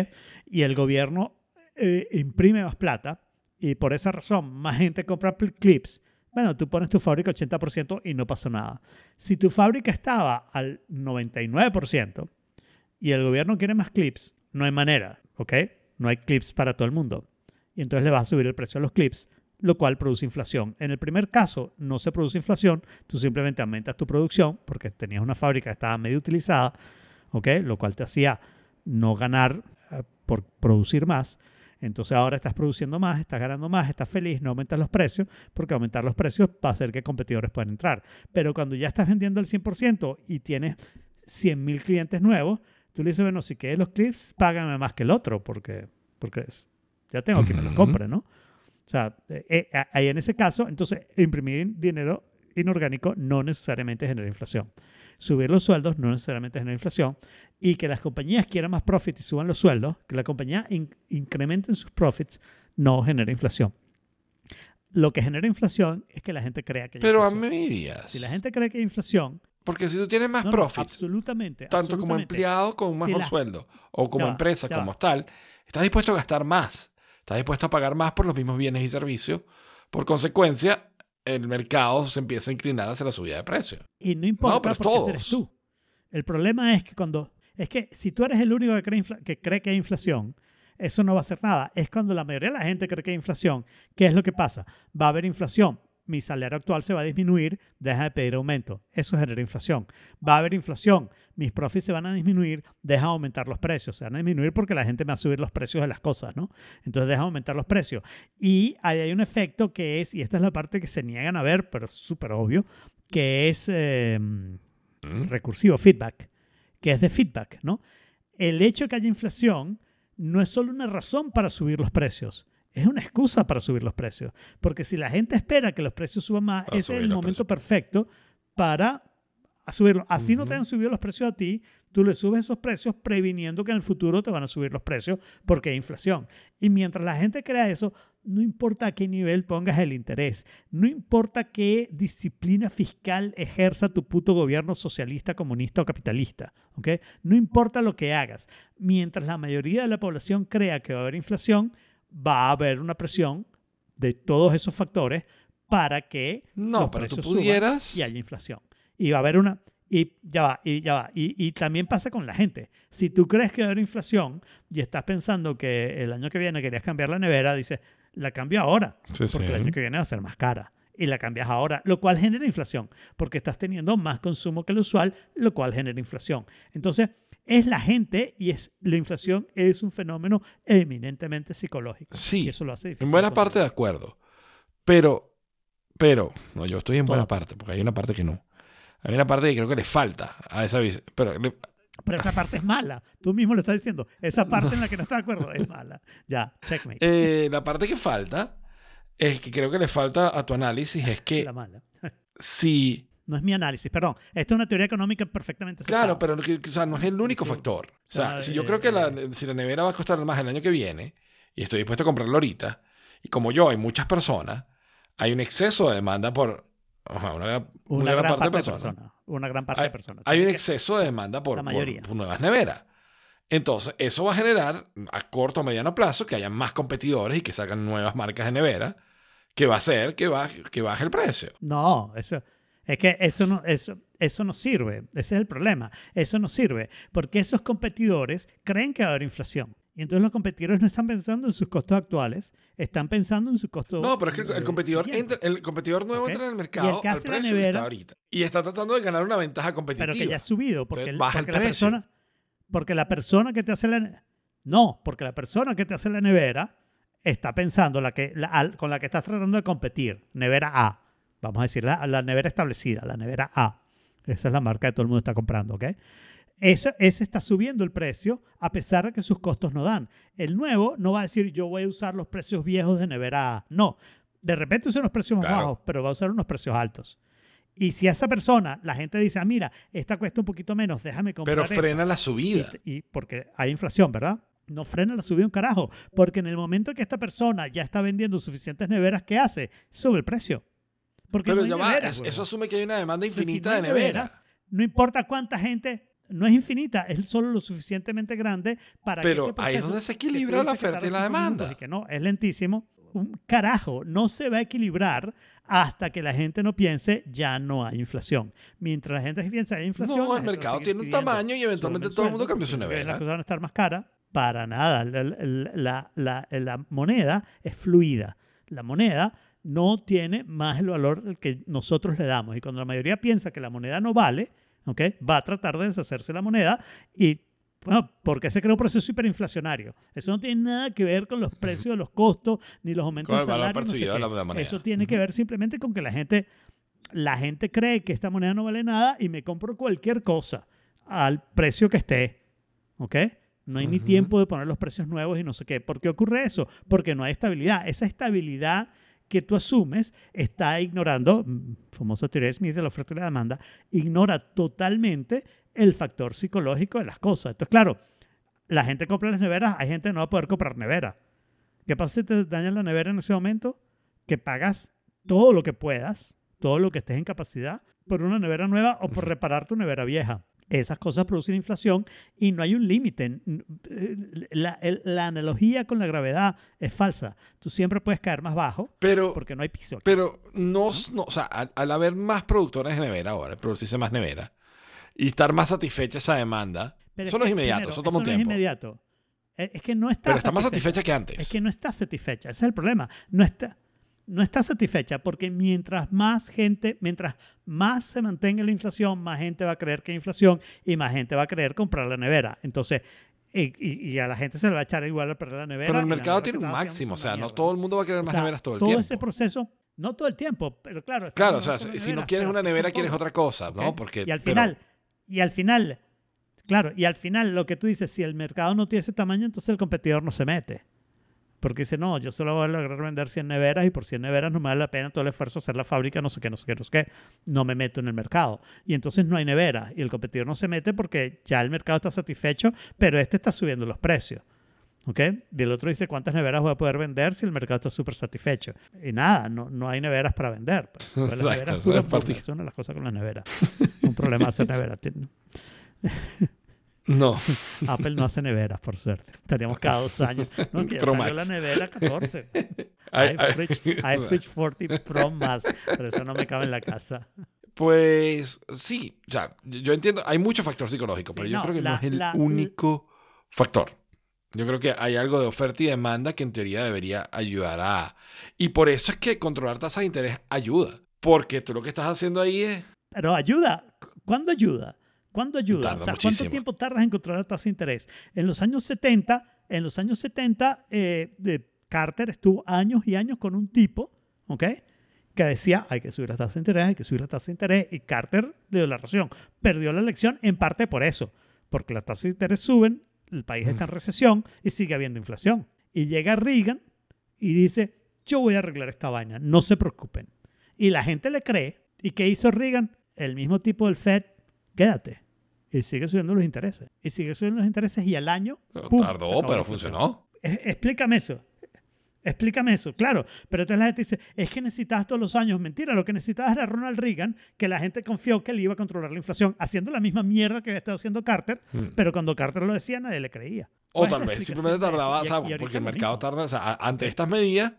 Y el gobierno eh, imprime más plata y por esa razón más gente compra clips. Bueno, tú pones tu fábrica al 80% y no pasa nada. Si tu fábrica estaba al 99% y el gobierno quiere más clips, no hay manera, ¿ok? No hay clips para todo el mundo. Y entonces le vas a subir el precio a los clips, lo cual produce inflación. En el primer caso no se produce inflación, tú simplemente aumentas tu producción porque tenías una fábrica que estaba medio utilizada, ¿ok? Lo cual te hacía no ganar eh, por producir más. Entonces ahora estás produciendo más, estás ganando más, estás feliz, no aumentas los precios, porque aumentar los precios va a hacer que competidores puedan entrar. Pero cuando ya estás vendiendo el 100% y tienes 100.000 clientes nuevos, tú le dices, bueno, si quieres los clips, págame más que el otro, porque, porque ya tengo quien me los compre, ¿no? O sea, eh, eh, ahí en ese caso, entonces imprimir dinero inorgánico no necesariamente genera inflación. Subir los sueldos no necesariamente genera inflación. Y que las compañías quieran más profit y suban los sueldos, que la compañía in- incrementen sus profits, no genera inflación. Lo que genera inflación es que la gente crea que hay Pero a medias. Si la gente cree que hay inflación, Porque si tú tienes más no, no, profits, absolutamente. tanto como empleado con un Si la- sueldo, o como Ya empresa, ya como va. tal, estás dispuesto a gastar más. Estás dispuesto a pagar más por los mismos bienes y servicios. Por consecuencia, el mercado se empieza a inclinar hacia la subida de precios. Y no importa pero es porque eres tú. El problema es que cuando es que si tú eres el único que cree, que cree que hay inflación, eso no va a hacer nada. Es cuando la mayoría de la gente cree que hay inflación. ¿Qué es lo que pasa? Va a haber inflación. Mi salario actual se va a disminuir, deja de pedir aumento. Eso genera inflación. Va a haber inflación. Mis profits se van a disminuir, deja de aumentar los precios. Se van a disminuir porque la gente me va a subir los precios de las cosas, ¿no? Entonces deja de aumentar los precios. Y ahí hay un efecto que es, y esta es la parte que se niegan a ver, pero es súper obvio, que es eh, ¿Mm? recursivo, feedback, que es de feedback, ¿no? El hecho de que haya inflación no es solo una razón para subir los precios, es una excusa para subir los precios. Porque si la gente espera que los precios suban más, Para ese es el momento precios. perfecto para subirlo. Así no te han subido los precios a ti, tú le subes esos precios previniendo que en el futuro te van a subir los precios porque hay inflación. Y mientras la gente crea eso, no importa a qué nivel pongas el interés, no importa qué disciplina fiscal ejerza tu puto gobierno socialista, comunista o capitalista, ¿ok? No importa lo que hagas. Mientras la mayoría de la población crea que va a haber inflación, va a haber una presión de todos esos factores para que No, los pero tú suban pudieras. y haya inflación. Y va a haber una... Y ya va, y ya va. Y, y también pasa con la gente. Si tú crees que va a haber inflación y estás pensando que el año que viene querías cambiar la nevera, dices, la cambio ahora, Sí, porque el año que viene va a ser más cara. Y la cambias ahora, lo cual genera inflación, porque estás teniendo más consumo que lo usual, lo cual genera inflación. Entonces, es la gente y es la inflación es un fenómeno eminentemente psicológico. Sí, Y eso lo hace difícil. En buena parte de acuerdo. Pero, pero, no, yo estoy en buena parte, porque hay una parte que no. Hay una parte que creo que le falta a esa Pero le- Pero esa parte es mala. Tú mismo lo estás diciendo. Esa parte en la que no estás de acuerdo es mala. Ya, checkmate. eh, la parte que falta es que creo que le falta a tu análisis es que la mala. si. No es mi análisis, perdón. Esto es una teoría económica perfectamente Claro, aceptada. pero o sea, no es el único factor. O O sea, si yo eh, creo que la, eh. si la nevera va a costar más el año que viene y estoy dispuesto a comprarla ahorita, y como yo hay muchas personas, hay un exceso de demanda por una, gran- Una, una gran, parte, de personas. Una gran parte Hay, de personas. hay un exceso de demanda por, por nuevas neveras. Entonces, eso va a generar a corto o mediano plazo que haya más competidores y que salgan nuevas marcas de nevera, que va a hacer que baje, que baje el precio. No, eso es que eso no, eso, eso no sirve. Ese es el problema. Eso no sirve. Porque esos competidores creen que va a haber inflación. Y entonces los competidores no están pensando en sus costos actuales, están pensando en sus costos. No, pero es que el, el eh, competidor entra- el competidor nuevo entra en el Y el mercado que al precio que está ahorita. Y está tratando de ganar una ventaja competitiva. pero que ya ha subido porque, el- baja el la precio. persona porque la persona que te hace la no porque la persona que te hace la nevera está pensando la que la- con la que estás tratando de competir nevera A vamos a decir la, la nevera establecida la nevera A esa es la marca que todo el mundo está comprando ¿ok? ese, ese está subiendo el precio a pesar de que sus costos no dan el nuevo no va a decir yo voy a usar los precios viejos de nevera A no de repente usa unos precios más Claro. bajos pero va a usar unos precios altos y si a esa persona la gente dice, ah, mira, esta cuesta un poquito menos, déjame comprar pero esa". frena la Y, subida. y porque hay inflación, ¿verdad? No frena la subida un carajo. Porque en el momento que esta persona ya está vendiendo suficientes neveras, ¿qué hace? Sube el precio. Porque Pero no hay ya va, neveras, es- huevón. eso asume que hay una demanda si infinita no de nevera. No importa cuánta gente, no es infinita, es solo lo suficientemente grande para que Pero ese ahí es donde se que equilibra la que oferta y la demanda. y que no, es lentísimo. Un carajo, no se va a equilibrar hasta que la gente no piense ya no hay inflación. Mientras la gente piensa hay inflación, No, el mercado tiene un tamaño y eventualmente todo el mundo cambia su nevera. Las cosas van a estar más caras. Para nada. La- la- la- la moneda es fluida. La moneda no tiene más el valor que nosotros le damos. Y cuando la mayoría piensa que la moneda no vale, ¿ok? va a tratar de deshacerse de la moneda y bueno, porque se creó un proceso hiperinflacionario. Eso no tiene nada que ver con los precios de los costos ni los aumentos de salario. no sé de. Eso tiene que ver simplemente con que la gente, la gente cree que esta moneda no vale nada y me compro cualquier cosa al precio que esté. ¿Ok? No hay ni tiempo de poner los precios nuevos y no sé qué. ¿Por qué ocurre eso? Porque no hay estabilidad. Esa estabilidad que tú asumes está ignorando, mm, famosa teoría de Smith de la oferta y la demanda, ignora totalmente el factor psicológico de las cosas. Entonces, claro, la gente compra las neveras, hay gente que no va a poder comprar nevera. ¿Qué pasa si te dañan la nevera en ese momento? Que pagas todo lo que puedas, todo lo que estés en capacidad, por una nevera nueva o por reparar tu nevera vieja. Esas cosas producen inflación y no hay un límite. La, el- la analogía con la gravedad es falsa. Tú siempre puedes caer más bajo Pero, porque no hay piso. aquí. pero no, no, o sea, al, al haber más productores de nevera ahora, producirse más nevera y estar más satisfecha esa demanda, Pero eso no es inmediato, primero, eso toma un no es tiempo. inmediato. Es es que no está pero está más satisfecha que antes. Es que no está satisfecha, ese es el problema. No está, no está satisfecha porque mientras más gente, mientras más se mantenga la inflación, más gente va a creer que hay inflación y más gente va a querer comprar la nevera. Entonces, y, y- y a la gente se le va a echar igual al perder la nevera. pero el mercado tiene un máximo, o sea, no todo el mundo va a querer O más sea, neveras todo el todo tiempo. ese proceso, no todo el tiempo, pero claro. Claro, o sea, si no quieres una nevera, quieres todo. otra cosa, ¿no? Porque, y al pero- final, y al final, claro, y al final lo que tú dices, si el mercado no tiene ese tamaño, entonces el competidor no se mete. Porque dice, no, yo solo voy a lograr vender 100 neveras y por 100 neveras no me vale la pena todo el esfuerzo hacer la fábrica, no sé qué, no sé qué, no sé qué. No me meto en el mercado. Y entonces no hay neveras. Y el competidor no se mete porque ya el mercado está satisfecho, pero este está subiendo los precios. ¿Ok? Y el otro dice, ¿cuántas neveras voy a poder vender si el mercado está súper satisfecho? Y nada, no, no hay neveras para vender. pues. Pues las Exacto, neveras eso puras es una de las cosas con las neveras. Un problema hacer neveras. No, Apple no hace neveras, por suerte. Estaríamos cada dos años. No, que ya Pro salió Max. la nevera 14. Ay, ay. iFridge, iFridge 40 Pro más, pero eso no me cabe en la casa. Pues sí, o sea, yo entiendo, hay mucho factor psicológico, pero yo no, creo que no es el la- único factor. Yo creo que hay algo de oferta y demanda que en teoría debería ayudar a... Y por eso es que controlar tasas de interés ayuda, porque tú lo que estás haciendo ahí es... Pero ayuda. ¿Cuándo ayuda? ¿Cuándo ayuda? Tarda o sea, ¿cuánto muchísimo. tiempo tardas en controlar la tasa de interés? En los años 70, en los años 70, eh, de Carter estuvo años y años con un tipo, ¿ok? Que decía, hay que subir la tasa de interés, hay que subir la tasa de interés, y Carter le dio la razón. Perdió la elección en parte por eso, porque las tasas de interés suben, el país está en recesión y sigue habiendo inflación. Y llega Reagan y dice, yo voy a arreglar esta vaina, no se preocupen. Y la gente le cree. ¿Y qué hizo Reagan? El mismo tipo del Fed, quédate. Y sigue subiendo los intereses. Y sigue subiendo los intereses y al año... Tardó, pero funcionó. E- Explícame eso. Explícame eso, claro. Pero entonces la gente dice, es que necesitabas todos los años. Mentira, lo que necesitabas era Ronald Reagan, que la gente confió que él iba a controlar la inflación, haciendo la misma mierda que había estado haciendo Carter, Mm. pero cuando Carter lo decía nadie le creía. O ¿Cuál es tal vez simplemente tardaba, Y- y porque el mercado tarda, o sea, a- ante estas medidas,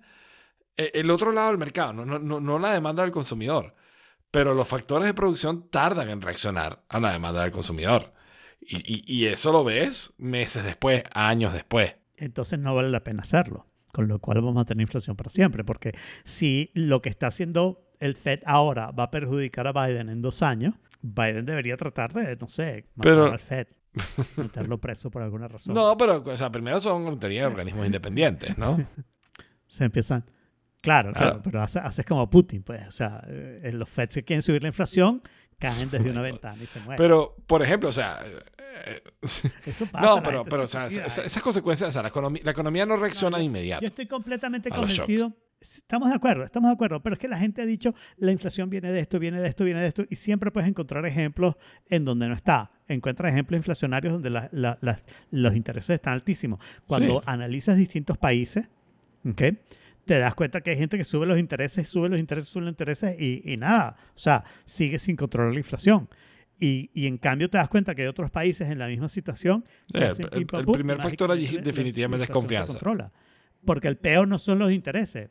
eh, el otro lado del mercado, no, no, no, no la demanda del consumidor, pero los factores de producción tardan en reaccionar a la demanda del consumidor. Y, y- y eso lo ves meses después, años después. entonces no vale la pena hacerlo. Con lo cual vamos a tener inflación para siempre. Porque si lo que está haciendo el Fed ahora va a perjudicar a Biden en dos años, Biden debería tratar de, no sé, matar Pero- al Fed, meterlo preso por alguna razón. No, pero o sea, primero son organismos independientes, ¿no? Se empiezan. Claro, claro, Claro. pero hace- haces como Putin, pues. O sea, eh, los Feds que quieren subir la inflación caen desde una ventana y se mueren. Pero, por ejemplo, o sea, eh, Eso pasa. no, pero, pero o se sea, esas, esas consecuencias, o sea, la economía, la economía no reacciona No, de yo- inmediato. Yo estoy completamente convencido. Estamos de acuerdo, estamos de acuerdo, pero es que la gente ha dicho la inflación viene de esto, viene de esto, viene de esto, y siempre puedes encontrar ejemplos en donde no está. Encuentras ejemplos inflacionarios donde la- la- la- los intereses están altísimos. Cuando Sí. analizas distintos países, ¿ok? Te das cuenta que hay gente que sube los intereses, sube los intereses, sube los intereses y, y nada, o sea, sigue sin controlar la inflación. Y, y en cambio te das cuenta que hay otros países en la misma situación. que Sí, el- primer factor allí definitivamente es confianza. controla. Porque el peor no son los intereses.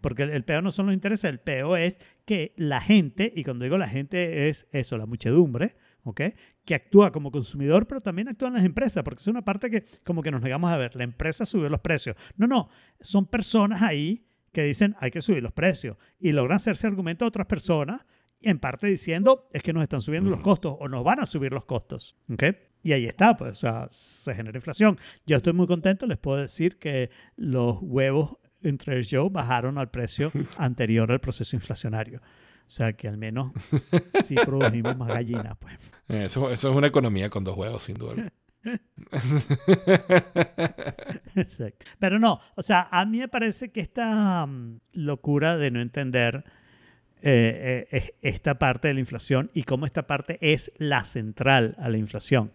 Porque el, el peor no son los intereses, el peor es que la gente, y cuando digo la gente es eso, la muchedumbre, ¿ok? Que actúa como consumidor, pero también actúan las empresas, porque es una parte que como que nos negamos a ver. La empresa sube los precios. No, no, son personas ahí que dicen hay que subir los precios y logran hacerse argumento a otras personas, en parte diciendo es que nos están subiendo los costos o nos van a subir los costos, ¿ok? Y ahí está, pues, o sea, se genera inflación. Yo estoy muy contento, les puedo decir que los huevos en Trader Joe bajaron al precio anterior al proceso inflacionario. O sea, que al menos sí produjimos más gallinas, pues. Eso, eso es una economía con dos huevos, sin duda. Exacto. Pero no, o sea, a mí me parece que esta mm, locura de no entender eh, eh, es- esta parte de la inflación y cómo esta parte es la central a la inflación,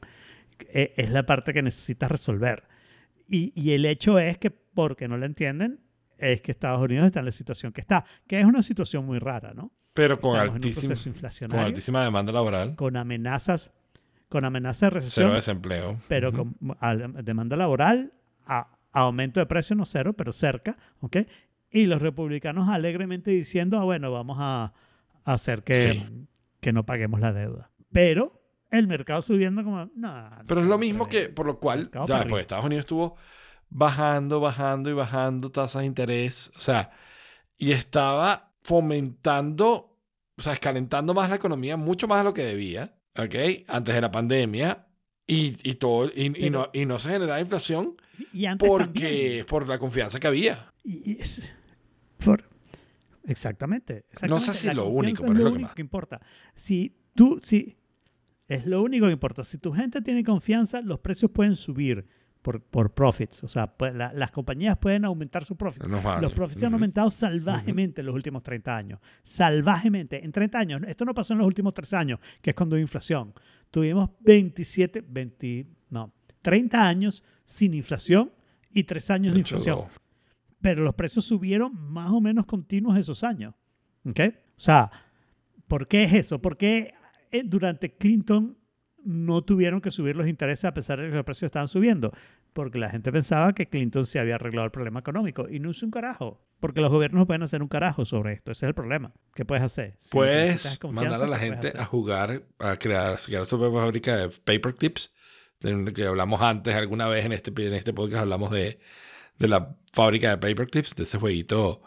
eh, es la parte que necesitas resolver. Y, y el hecho es que, porque no la entienden, es que Estados Unidos está en la situación que está, que es una situación muy rara, ¿no? Pero con, proceso con con, altísima demanda laboral, amenazas, con amenazas de cero recesión, desempleo. pero con al- demanda laboral, a, a aumento de precios, no cero, pero cerca, ¿ok? Y los republicanos alegremente diciendo, ah, bueno, vamos a, a hacer que, Sí. que no paguemos la deuda. Pero el mercado subiendo como, no. Pero es lo mismo no, que, por lo cual, ya después arriba. Estados Unidos estuvo bajando, bajando y bajando tasas de interés, o sea, y estaba fomentando, o sea, escalentando más la economía, mucho más de lo que debía, ¿ok? Antes de la pandemia, y, y todo, y, y no, y no se generaba inflación Y antes porque, también. por la confianza que había. Y- es- por- exactamente, No sé exactamente. si La lo único, pero es lo que único más. que importa. Si tú, si es lo único que importa. Si tu gente tiene confianza, los precios pueden subir por, por profits. O sea, pues, la- las compañías pueden aumentar sus profits. No vale. Los profits han aumentado salvajemente en los últimos 30 años. Salvajemente. En 30 años. Esto no pasó en los últimos 3 años, que es cuando hubo inflación. Tuvimos 27, 20, no, 30 años sin inflación y 3 años de inflación pero los precios subieron más o menos continuos esos años. ¿Ok? O sea, ¿por qué es eso? ¿Por qué eh, durante Clinton no tuvieron que subir los intereses a pesar de que los precios estaban subiendo? Porque la gente pensaba que Clinton se había arreglado el problema económico y no hizo un carajo. Porque los gobiernos no pueden hacer un carajo sobre esto. Ese es el problema. ¿Qué puedes hacer? Si Puedes mandar a la ¿qué puedes gente a jugar, a crear, a crear su propia fábrica de paperclips, de lo que hablamos antes, alguna vez en este, en este podcast hablamos de, de la fábrica de paperclips, de ese jueguito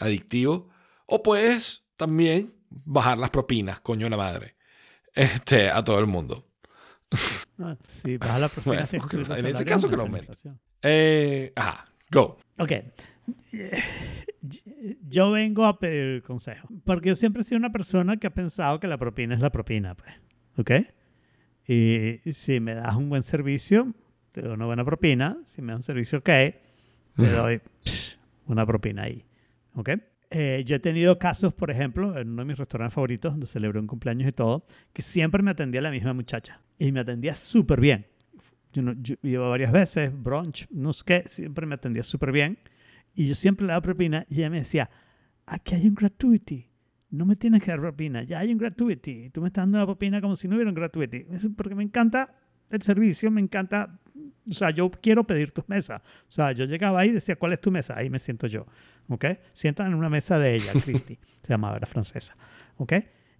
adictivo. O puedes también bajar las propinas, coño de la madre, este, a todo el mundo. Ah, sí, baja la Bueno, en ese caso que lo aumenta. Eh, ajá, go. Ok. Yo vengo a pedir consejo. Porque yo siempre he sido una persona que ha pensado que la propina es la propina, pues. ¿Ok? Y si me das un buen servicio, te doy una buena propina. Si me das un servicio ok, te doy una propina ahí. ¿Ok? Eh, yo he tenido casos, por ejemplo, en uno de mis restaurantes favoritos, donde celebré un cumpleaños y todo, que siempre me atendía la misma muchacha. Y me atendía súper bien. Yo, no, yo iba varias veces, brunch, no sé qué, siempre me atendía súper bien. Y yo siempre le daba propina y ella me decía, aquí hay un gratuity. No me tienes que dar propina, ya hay un gratuity. Tú me estás dando la propina como si no hubiera un gratuity. Eso porque me encanta el servicio, me encanta. O sea, yo quiero pedir tus mesas. O sea, yo llegaba ahí y decía, ¿cuál es tu mesa? Ahí me siento yo. ¿Ok? Sientan en una mesa de ella, Christy, se llamaba, era francesa. ¿Ok?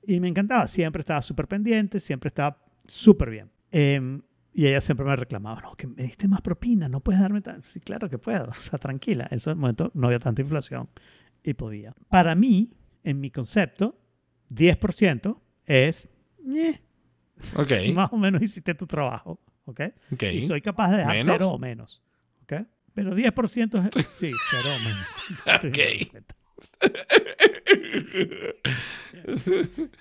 Y me encantaba, siempre estaba súper pendiente, siempre estaba súper bien. Em, y ella siempre me reclamaba, no, que me diste más propina, no puedes darme tan... Sí, claro que puedo, o sea, tranquila. En ese momento no había tanta inflación y podía. Para mí, en mi concepto, 10% es, eh, Ok, más o menos hiciste tu trabajo, ¿ok? ok. Y soy capaz de dejar ¿Menos? cero o menos, ¿ok? Pero 10% es, sí, cero menos. Ok.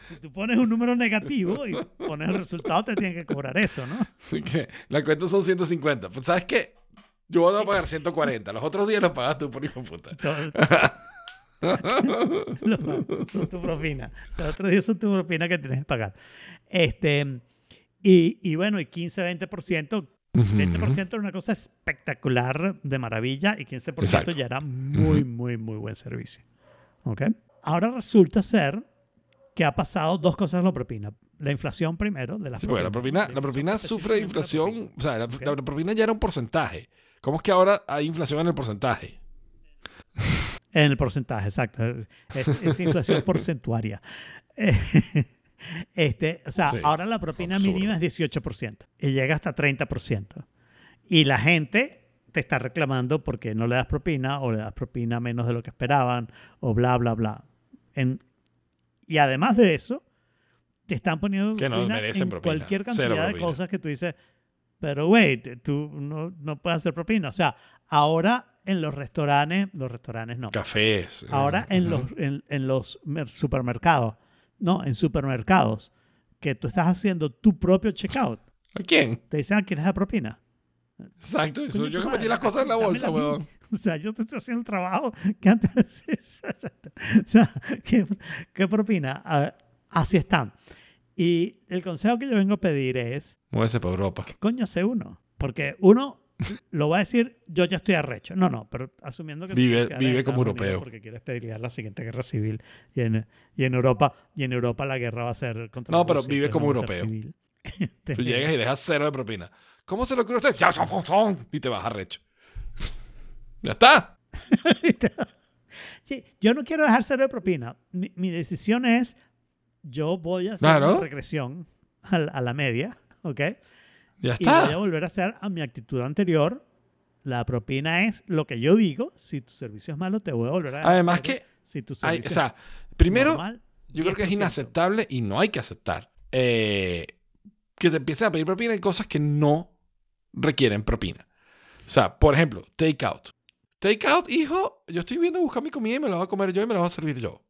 Si tú pones un número negativo y pones el resultado, te tienen que cobrar eso, ¿no? Así que la cuenta son 150. Pues, ¿sabes qué? Yo voy a pagar 140. Los otros días los pagas tú por hijo de puta. Son tu propina. Los otros días son tu propina que tienes que pagar. Este, y, y bueno, y 15-20%. 20% era una cosa espectacular, de maravilla, y 15% Exacto. ya era muy, muy, muy buen servicio. ¿Ok? Ahora resulta ser que ha pasado dos cosas en la propina. La inflación primero, de la Sí, porque la propina, la propina sufre de inflación. O sea, la propina ya era un porcentaje. ¿Cómo es que ahora hay inflación en el porcentaje? En el porcentaje, exacto. Es, es inflación porcentuaria. Este, o sea, Sí, ahora la propina absurdo. mínima es 18% y llega hasta 30%. Y la gente te está reclamando porque no le das propina o le das propina menos de lo que esperaban o bla, bla, bla. En- y además de eso, te están poniendo Que no merecen en propina. cualquier cantidad de cosas que tú dices, pero wait, tú no, no puedes hacer propina. O sea, ahora en los restaurantes, los restaurantes no. Cafés. Ahora eh, en ujú. los, en, en los mer- supermercados, no, en supermercados, que tú estás haciendo tu propio checkout. ¿A quién? Te dicen, ah, ¿quieres dar propina? Exacto, eso. Yo que metí las cosas en la bolsa, a weón. O sea, yo te estoy haciendo el trabajo que antes... O sea, ¿qué, qué propina? Ah, así están. Y el consejo que yo vengo a pedir es, Muévese para Europa. ¿qué coño hace uno? Porque uno lo va a decir, yo ya estoy arrecho. No, no, pero asumiendo que... Vive- en vive como Unidos europeo. Porque quieres pelear la siguiente guerra civil. Y en, y en Europa y en Europa la guerra va a ser contra No, pero Rusia, vive como europeo. Tú llegas y dejas cero de propina. ¿Cómo se lo ocurre a usted? Ya son. Y te vas arrecho. Ya está. Sí, yo no quiero dejar cero de propina. Mi, mi decisión es, yo voy a hacer Claro. una regresión a, a la media, ¿ok? Ya Y voy a está. volver a hacer a mi actitud anterior. La propina es lo que yo digo. Si tu servicio es malo, te voy a volver a Además que, si tu hay- servicio o sea, primero, normal, yo creo que es 10%. inaceptable y no hay que aceptar eh, que te empiecen a pedir propina en cosas que no requieren propina. O sea, por ejemplo, take out. Take out, hijo, yo estoy viendo a buscar mi comida y me la voy a comer yo y me la voy a servir yo.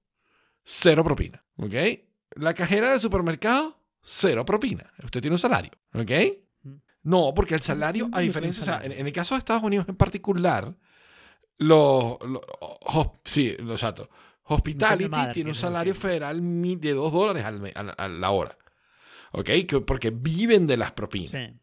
Cero propina, ¿ok? La cajera del supermercado, cero propina. Usted tiene un salario, ¿ok? No, porque el salario, a diferencia, o sea, en, el caso de Estados Unidos en particular, los, los- sí, lo exacto. Hospitality madre tiene un salario federal de 2 dólares a, la- hora. ¿Ok? Que- porque viven de las propinas. Sí.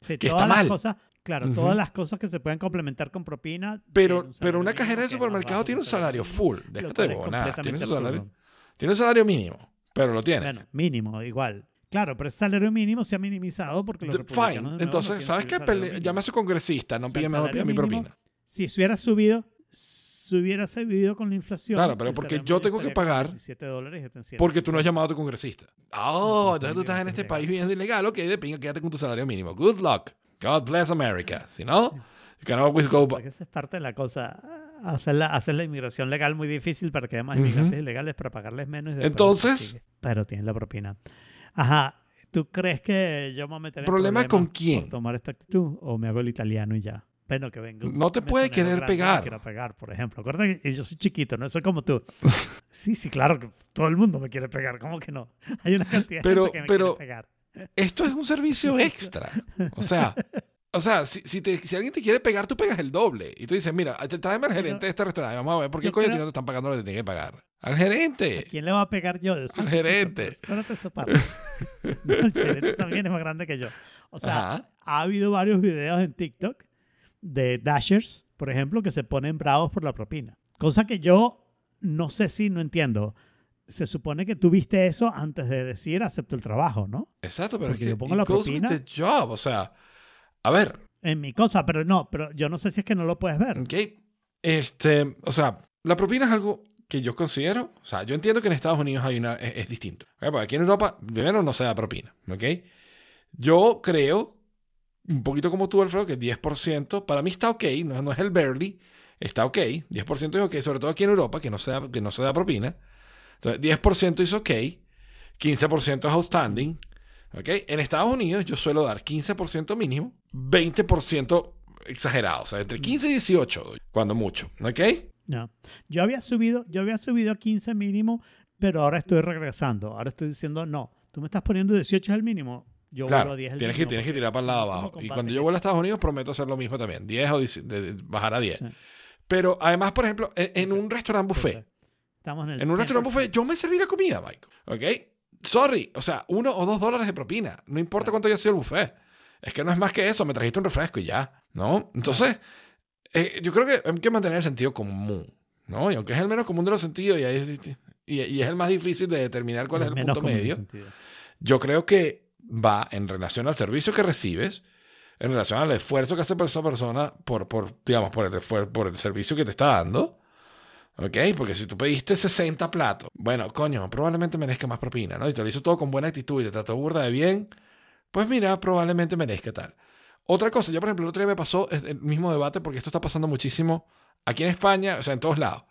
Sí, Que todas está las mal. cosas, claro, todas las cosas que se pueden complementar con propina. Pero, un pero una cajera de supermercado tiene un salario full. Déjate de absurdo. tiene un salario mínimo, pero lo tiene. Bueno, mínimo, igual. Claro, pero ese salario mínimo se ha minimizado porque los Fine. nuevo no Entonces, quieren ¿sabes qué? su congresista, no O sea, no mi propina. Si se hubiera subido, se hubiera subido con la inflación. Claro, pero porque yo tengo que pagar 27 dólares y está en 7. Porque tú no has llamado a tu congresista. Oh, No, entonces tú estás en este país viviendo ilegal. Ok, de pinga, quédate con tu salario mínimo. Good luck. God bless America. Si no, you can always go back. Esa es parte de la cosa. Hacer la, hacer la inmigración legal muy difícil para que haya más inmigrantes ilegales para pagarles menos. y Entonces-. Pero tienes la propina. Ajá. ¿Tú crees que yo me voy a meter en ¿Problema problemas con por quién? tomar esta actitud? ¿O me hago el italiano y ya? Bueno, que venga. No te puede querer grande pegar. quiera pegar, por ejemplo. Acuérdate que yo soy chiquito, no soy como tú. Sí, sí, claro que todo el mundo me quiere pegar. ¿Cómo que no? Hay una cantidad Pero- de gente que me pero- quiere pegar. Esto es un servicio extra. O sea, o sea si, si, te- si alguien te quiere pegar, tú pegas el doble. Y tú dices, mira, te- tráeme al gerente de este restaurante. Vamos a ver por qué coño creo- no te están pagando lo que te tienen que pagar. Al ¿A gerente. quién le va a pegar yo? Al chiquito, gerente. Espérate esa parte. No, el gerente también es más grande que yo. O sea, Ajá. ha habido varios videos en TikTok de dashers, por ejemplo, que se ponen bravos por la propina. Cosa que yo no sé si no entiendo. Se supone que tú viste eso antes de decir acepto el trabajo, ¿no? Exacto, pero es que yo pongo la with propina. the job. O sea, a ver, En mi cosa, pero no, pero yo no sé si es que no lo puedes ver. Ok. Este, o sea, la propina es algo que yo considero, o sea, yo entiendo que en Estados Unidos hay una, es, es distinto. Ok, porque aquí en Europa, primero no se da propina, ¿ok? Yo creo, un poquito como tú, Alfredo, que 10% para mí está ok, no, no es el barely, está ok, 10% es ok, sobre todo aquí en Europa, que no se da, que no se da propina. Entonces, 10% es ok, 15% es outstanding, ¿ok? En Estados Unidos yo suelo dar 15% mínimo, 20% exagerado, o sea, entre 15 y 18, doy, cuando mucho, ¿ok? No. Yo había subido, yo había subido a 15 mínimo, pero ahora estoy regresando. Ahora estoy diciendo, no, tú me estás poniendo 18 es el mínimo. Yo Claro, a 10 el tienes que, mínimo, tienes que tirar para el lado no, ¿cómo abajo. Y cuando yo vuelva a Estados Unidos prometo hacer lo mismo también, 10 o 10, de- de- bajar a 10. Sí. Pero además, por ejemplo, en, en un restaurante buffet, Estamos en el en un restaurante 10%. buffet, yo me serví la comida, Michael, ¿ok? Sorry, o sea, uno o dos dólares de propina, no importa Claro. cuánto haya sido el buffet. Es que no es más que eso, me trajiste un refresco y ya, ¿no? Entonces, eh, yo creo que hay que mantener el sentido común, ¿no? Y aunque es el menos común de los sentidos y, ahí es, y, y es el más difícil de determinar cuál es el punto medio, yo creo que va en relación al servicio que recibes, en relación al esfuerzo que hace esa persona por, por digamos, por el, esfuer- por el servicio que te está dando. ¿Ok? Porque si tú pediste 60 platos, bueno, coño, probablemente merezca más propina, ¿no? Y te lo hizo todo con buena actitud y te trató burda de bien, pues mira, probablemente merezca tal. Otra cosa, yo por ejemplo el otro día me pasó el mismo debate porque esto está pasando muchísimo aquí en España, o sea, en todos lados.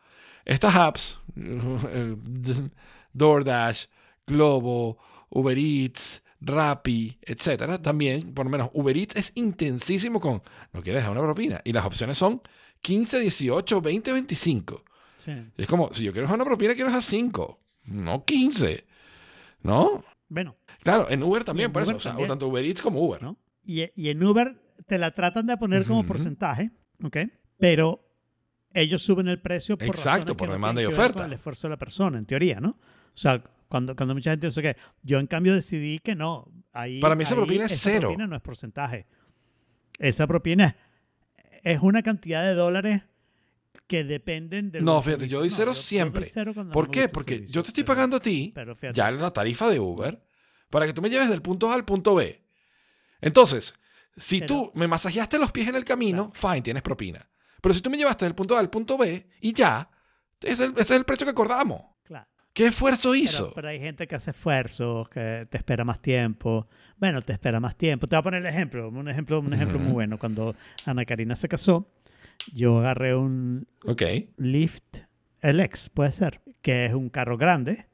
Estas apps, DoorDash, Globo, Uber Eats, Rappi, etcétera, también, por lo menos Uber Eats es intensísimo con no quieres dejar una propina y las opciones son 15, 18, 20, 25. Sí. Es como, si yo quiero dejar una propina, quiero dejar 5, no 15. ¿No? Bueno, Claro, en Uber también, en por eso. O sea, tanto Uber Eats como Uber. ¿no? Y, y en Uber te la tratan de poner como porcentaje, ¿ok? Pero ellos suben el precio por Exacto, que por no demanda y oferta. con el esfuerzo de la persona, en teoría, ¿no? O sea, cuando, cuando mucha gente dice que yo en cambio decidí que no. Ahí, Para mí esa ahí propina es esa cero. propina no es porcentaje. Esa propina es, una cantidad de dólares que dependen de... No, fíjate, yo doy cero siempre. ¿Por qué? Porque yo te estoy pagando a ti Pero fíjate, ya la tarifa de Uber para que tú me lleves del punto A al punto B. Entonces, si Pero- tú me masajeaste los pies en el camino, fine, tienes propina. Pero si tú me llevaste del punto A al punto B y ya, ese es el, ese es el precio que acordamos. claro. ¿Qué esfuerzo Pero, hizo? pero hay gente que hace esfuerzos, que te espera más tiempo. Bueno, te espera más tiempo. Te voy a poner el ejemplo, un ejemplo, un ejemplo muy Ujú. bueno. Cuando Ana Karina se casó, yo agarré un ok. Lyft LX, puede ser, que es un carro grande,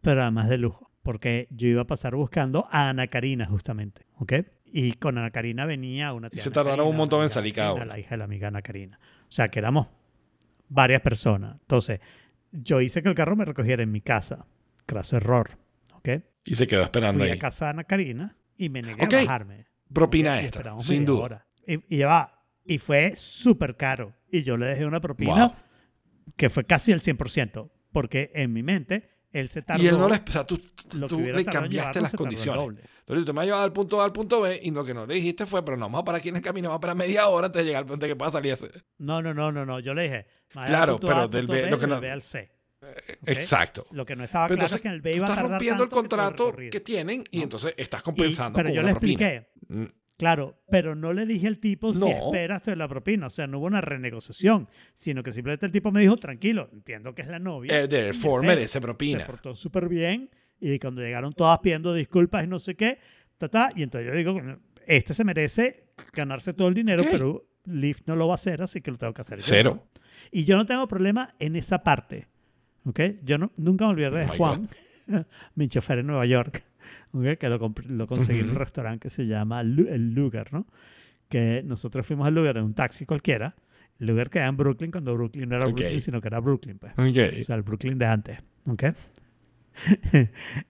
pero además de lujo. Porque yo iba a pasar buscando a Ana Karina, justamente. ¿Ok? Y con Ana Karina venía una Y tía se Ana tardaron un montón en salir cada uno. La hija de la amiga Ana Karina. O sea, que éramos varias personas. Entonces, yo hice que el carro me recogiera en mi casa. Craso error. ¿Ok? Y se quedó esperando Fui ahí. a casa de Ana Karina y me negué Ok. a bajarme. Propina Y extra, esperamos sin media duda. hora. Y, y ya va. Y fue súper caro. Y yo le dejé una propina Wow. que fue casi el 100%. Porque en mi mente, él se tardó Y él no le, o sea, tú, que tú le cambiaste las el condiciones. Entonces tú me has llevado al punto A al punto B y lo que no le dijiste fue, pero no vamos a parar aquí en el camino, vamos a parar media hora antes de llegar al punto de que pueda salir ese. No, no, no, no, no. Yo le dije, Claro, pero A, del B, B, lo que no- B al C. ¿ok? Exacto. Lo que no estaba Pero claro entonces, es que en el B iba a estás tardar rompiendo el tanto que todo contrato recorrido. que tienen y ¿no? entonces estás Y- compensando pero con yo una le propina. expliqué, Mm, Claro, pero no le dije al tipo si No. espera esto de la propina. O sea, no hubo una renegociación, sino que simplemente el tipo me dijo, tranquilo, entiendo que es la novia. Eh, therefore, merece Se propina. portó súper bien y cuando llegaron todas pidiendo disculpas y no sé qué, ta, ta, y entonces yo digo, este se merece ganarse todo el dinero, Ok. pero Lyft no lo va a hacer, así que lo tengo que hacer yo. Cero. Y yo no tengo problema en esa parte. ¿ok? Yo no, nunca me olvidaré de Oh Juan, mi chofer en Nueva York, ¿ok? que lo, lo conseguí en un restaurante que se llama el Lugar, ¿no? Que nosotros fuimos al Lugar en un taxi cualquiera. El Lugar queda en Brooklyn cuando Brooklyn no era Ok. Brooklyn, sino que era Brooklyn, pues. Ok. O sea, el Brooklyn de antes. ¿ok?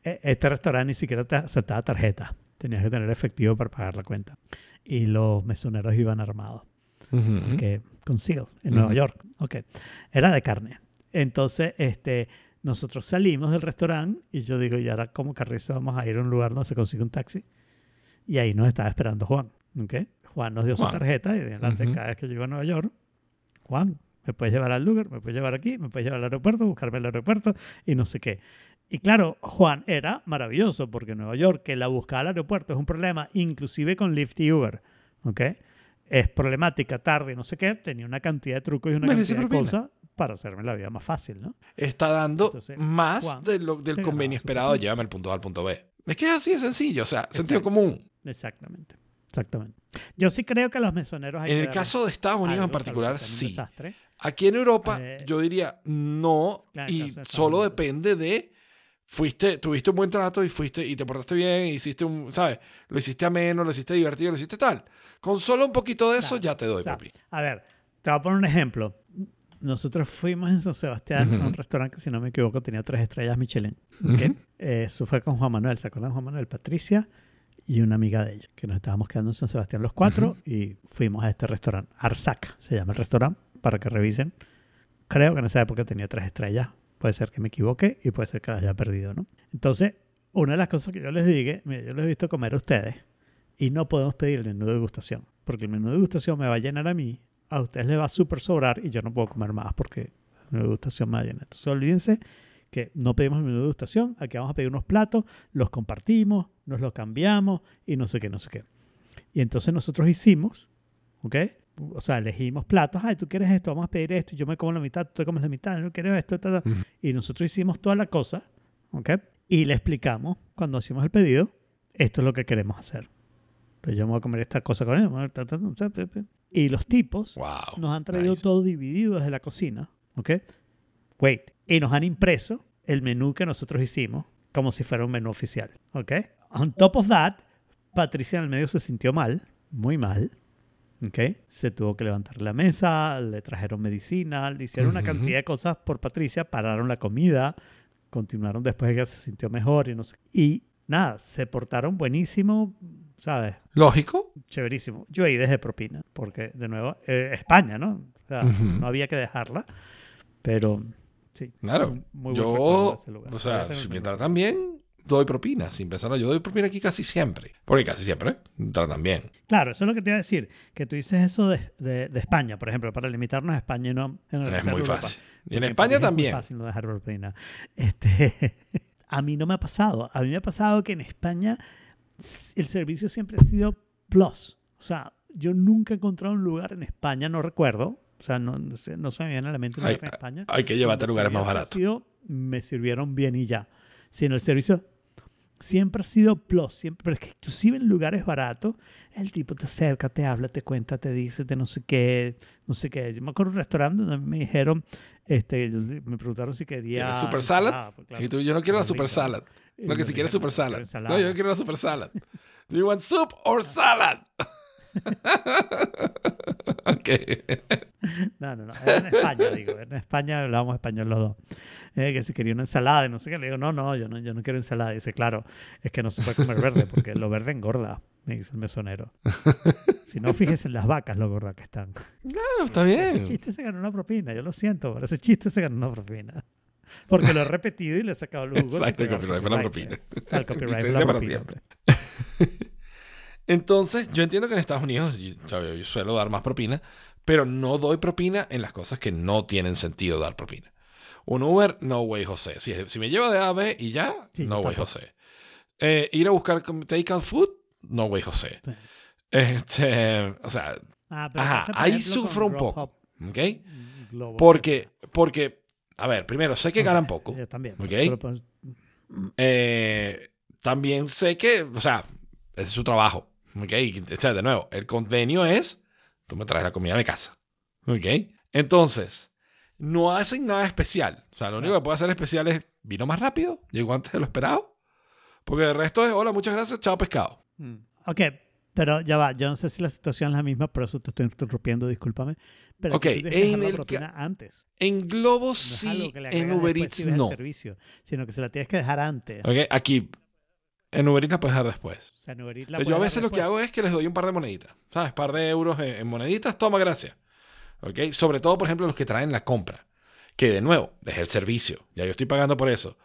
E- este restaurante ni siquiera te aceptaba tarjeta. Tenías que tener efectivo para pagar la cuenta. Y los mesoneros iban armados Ujú. que consigo en Nueva Ujú. York. Ok. Era de carne. Entonces, este, nosotros salimos del restaurante y yo digo, y ahora como carrizo vamos a ir a un lugar donde se consigue un taxi. Y ahí nos estaba esperando Juan. ¿ok? Juan nos dio Juan. su tarjeta y de adelante Ujú. cada vez que llego a Nueva York, Juan, me puedes llevar al lugar, me puedes llevar aquí, me puedes llevar al aeropuerto, buscarme al aeropuerto y no sé qué. Y claro, Juan era maravilloso porque en Nueva York que la buscada al aeropuerto es un problema, inclusive con Lyft y Uber. ¿ok? Es problemática, tarde, no sé qué. Tenía una cantidad de trucos y una Merece cantidad de propina. cosas para hacerme la vida más fácil, ¿no? Está dando Entonces, más Juan de lo- del convenio esperado. Llévame al punto A al punto B. Es que es así de sencillo. O sea, sentido común. Exactamente. Exactamente. Yo sí creo que los mesoneros hay En que el caso de Estados Unidos algo, en particular, sí. desastre. Aquí en Europa, Eh, yo diría no, claro, y solo depende de fuiste, tuviste un buen trato y fuiste y te portaste bien, hiciste un, ¿sabes? Lo hiciste ameno, lo hiciste divertido, lo hiciste tal. Con solo un poquito de eso Claro. ya te doy, O sea, papi. A ver, te voy a poner un ejemplo. Nosotros fuimos en San Sebastián a un restaurante que, si no me equivoco, tenía tres estrellas Michelin. Ujú. Eh, Eso fue con Juan Manuel. ¿Se acuerdan de Juan Manuel? Patricia y una amiga de ella, que nos estábamos quedando en San Sebastián los cuatro y fuimos a este restaurante. Arzac se llama el restaurante, para que revisen. Creo que en esa época tenía tres estrellas. Puede ser que me equivoque y puede ser que las haya perdido, ¿no? Entonces, una de las cosas que yo les dije, mira, yo les he visto comer a ustedes y no podemos pedir el menú de degustación, porque el menú de degustación me va a llenar a mí, a ustedes les va a súper sobrar y yo no puedo comer más porque menú de degustación me va a llenar. Entonces, olvídense que no pedimos menú de degustación, aquí vamos a pedir unos platos, los compartimos, nos los cambiamos y no sé qué, no sé qué. Y entonces nosotros hicimos, ¿ok? O sea, elegimos platos, ay, tú quieres esto, vamos a pedir esto, yo me como la mitad, tú te comes la mitad, yo quiero esto, ta, ta. Ujú. y nosotros hicimos toda la cosa, ¿ok? Y le explicamos cuando hicimos el pedido, esto es lo que queremos hacer. Pues yo me voy a comer esta cosa con él. Y los tipos Wow. nos han traído Nice. todo dividido desde la cocina, ¿ok? Wait. Y nos han impreso el menú que nosotros hicimos como si fuera un menú oficial, ¿ok? On top of that, Patricia en el medio se sintió mal, muy mal, ¿ok? Se tuvo que levantar la mesa, le trajeron medicina, le hicieron una Ujú. cantidad de cosas por Patricia, pararon la comida, continuaron después de que se sintió mejor y no sé. Y nada, se portaron buenísimo, ¿sabes? Lógico. Chéverísimo. Yo ahí dejé propina, porque de nuevo, eh, España, ¿no? O sea, Ujú. no había que dejarla, pero sí. Claro. muy Yo, ese lugar. o sea, si me tratan bien, doy propina. Sin pensarlo, yo doy propina aquí casi siempre. Porque casi siempre me tratan bien. Claro, eso es lo que te iba a decir, que tú dices eso de, de- de España, por ejemplo, para limitarnos a España y no en el Es muy Europa. fácil. Y en España París también. Es fácil no dejar propina. Este, a mí no me ha pasado. A mí me ha pasado que en España el servicio siempre ha sido plus. O sea, yo nunca he encontrado un lugar en España, no recuerdo. O sea, no, no sé- no se me viene a la mente un Hay, lugar en España. hay que llevarte a lugares más baratos. me sirvieron bien y ya. Sino el servicio siempre ha sido plus, siempre, pero es que inclusive en lugares baratos, el tipo te acerca, te habla, te cuenta, te dice, te no sé qué, no sé qué. Yo me acuerdo de un restaurante donde me dijeron, este, me preguntaron si quería... ¿Quieres super salad? ensalada, pues, claro. Y tú, yo no quiero la super rico. salad. No, que si quieres "No, super salad. ensalada". No, yo quiero la super salad. Do you want soup or salad? ok. No, no, no. En España, digo. En España hablábamos español los dos. Eh, que si quería una ensalada y no sé qué. Le digo, no, no, yo no, yo no quiero ensalada. Y dice, claro, es que no se puede comer verde porque lo verde engorda, me dice el mesonero. Si no, fíjese en las vacas lo gorda que están. Claro, está Ese bien. chiste se ganó una propina, yo lo siento, pero ese chiste se ganó una propina. Porque lo he repetido y le he sacado los jugos. Exacto, el copyright fue la propina. O sea, el copyright fue Licencia la para propina. Entonces, yo entiendo que en Estados Unidos yo, suelo dar más propina, pero no doy propina en las cosas que no tienen sentido dar propina. Un Uber, no way, José. Si, si me llevo de A a B y ya, Sí, no way. José. Eh, ir a buscar com- takeout food, no way, José. Sí. Este, o sea, Ah, ajá, ahí sufro un poco. ¿ok? mm, Porque, porque, a ver, primero, sé que ganan poco. Yo también. Ok. pero pues, Eh, también sé que, o sea, ese es su trabajo. ¿Ok? O sea, de nuevo, el convenio es, tú me traes la comida a mi casa. ¿Ok? Entonces, no hacen nada especial. O sea, lo único que puede hacer especial es, vino más rápido, llegó antes de lo esperado. Porque el resto es, hola, muchas gracias, chao pescado. Mm. Ok, pero ya va. Yo no sé si la situación es la misma, por eso te estoy interrumpiendo, discúlpame. Pero Ok, en la el propina antes. En Globo No sí, en Uber Eats si no. servicio, sino que se la tienes que dejar antes. ¿Ok? Aquí, en Uber Eats la puedes dejar después. O sea, en Uber Eats la sea, yo a veces lo que hago es que les doy un par de moneditas, ¿sabes? Par de euros en, en moneditas, toma, gracias. ¿Ok? Sobre todo, por ejemplo, los que traen la compra. Que de nuevo, es el servicio. Ya yo estoy pagando por eso.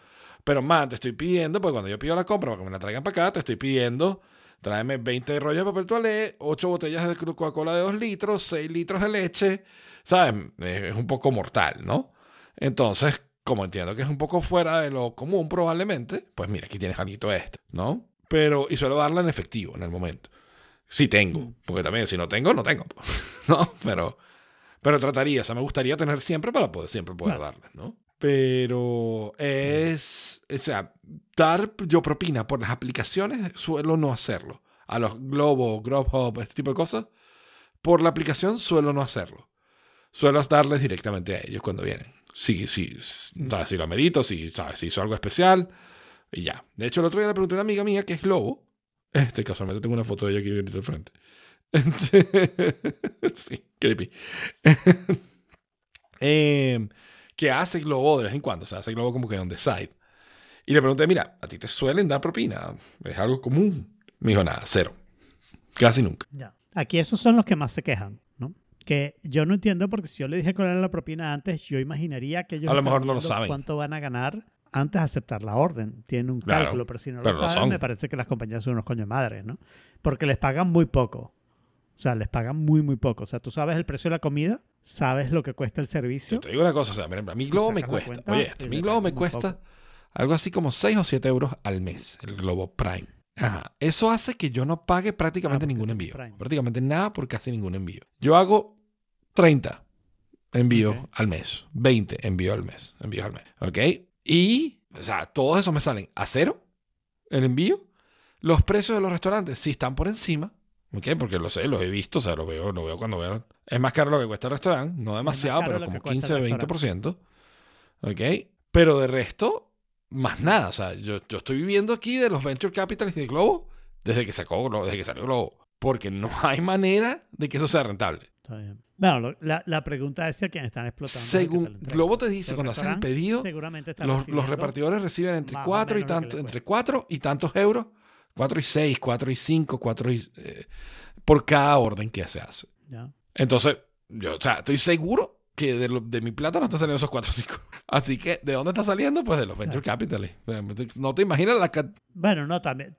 Pero, man, te estoy pidiendo, porque cuando yo pido la compra para que me la traigan para acá, te estoy pidiendo, tráeme 20 rollos de papel toalé, 8 botellas de Coca-Cola de 2 litros, 6 litros de leche. ¿Sabes? Es un poco mortal, ¿no? Entonces, como entiendo que es un poco fuera de lo común probablemente, pues mira, aquí tienes algo esto, ¿no? Pero, y suelo darla en efectivo en el momento. Si tengo, porque también si no tengo, no tengo, ¿no? Pero, pero trataría, o sea, me gustaría tener siempre para poder siempre poder Claro. darles, ¿no? Pero es, o sea, dar yo propina por las aplicaciones suelo no hacerlo. A los Globo, Grubhub, este tipo de cosas, por la aplicación suelo no hacerlo. Suelo darles directamente a ellos cuando vienen. Si, si, ¿sabes? si lo amerito, si, ¿sabes? si hizo algo especial, y ya. De hecho, el otro día le pregunté a una amiga mía que es Globo. Este, casualmente tengo una foto de ella aquí al frente. sí, creepy. Em, que hace Globo de vez en cuando. O sea, hace Globo como que on the side. Y le pregunté, mira, ¿a ti te suelen dar propina? ¿Es algo común? Me dijo, nada, cero. Casi nunca. Ya. Aquí esos son los que más se quejan, ¿no? Que yo no entiendo porque si yo le dije cuál era la propina antes, yo imaginaría que ellos A lo mejor no lo saben. cuánto van a ganar antes de aceptar la orden. Tienen un Claro, cálculo, pero si no lo saben, son. me parece que las compañías son unos coños madres, ¿no? Porque les pagan muy poco. O sea, les pagan muy, muy poco. O sea, tú sabes el precio de la comida, sabes lo que cuesta el servicio. Yo te digo una cosa, o sea, a mi Globo me cuesta. cuenta Oye, le mi Globo me cuesta algo así como 6 o 7 euros al mes, el Globo Prime. Ajá. Eso hace que yo no pague prácticamente Ah, ningún envío. Prime. Prácticamente nada por casi ningún envío. Yo hago 30 envíos al mes, 20 envíos al mes, envíos al mes, ¿ok? Y, o sea, todos esos me salen a cero el envío. Los precios de los restaurantes sí están por encima, ¿ok? Porque lo sé, los he visto, o sea, lo veo, lo veo cuando veo. Es más caro lo que cuesta el restaurante, no demasiado, pero como cuesta 15 el o 20%, ¿ok? Pero de resto, más nada, o sea, yo, yo estoy viviendo aquí de los venture capitalists de Globo desde que sacó desde que salió Globo. Porque no hay manera de que eso sea rentable. Está bien. Bueno, lo- la, la pregunta es si a quienes están explotando. te Según entrega. Globo te dice, cuando hacen el pedido, seguramente los, los repartidores reciben entre más o 4 y, tanto, entre. 4 y tantos euros, 4 y 6, 4 y 5, 4 y... eh, por cada orden que se hace. Entonces, yo, o sea, estoy seguro que de, lo- de mi plata no está saliendo esos 4 o 5. Así que, ¿de dónde está saliendo? Pues de los venture capitalists. No te imaginas la cantidad. Bueno, no, también.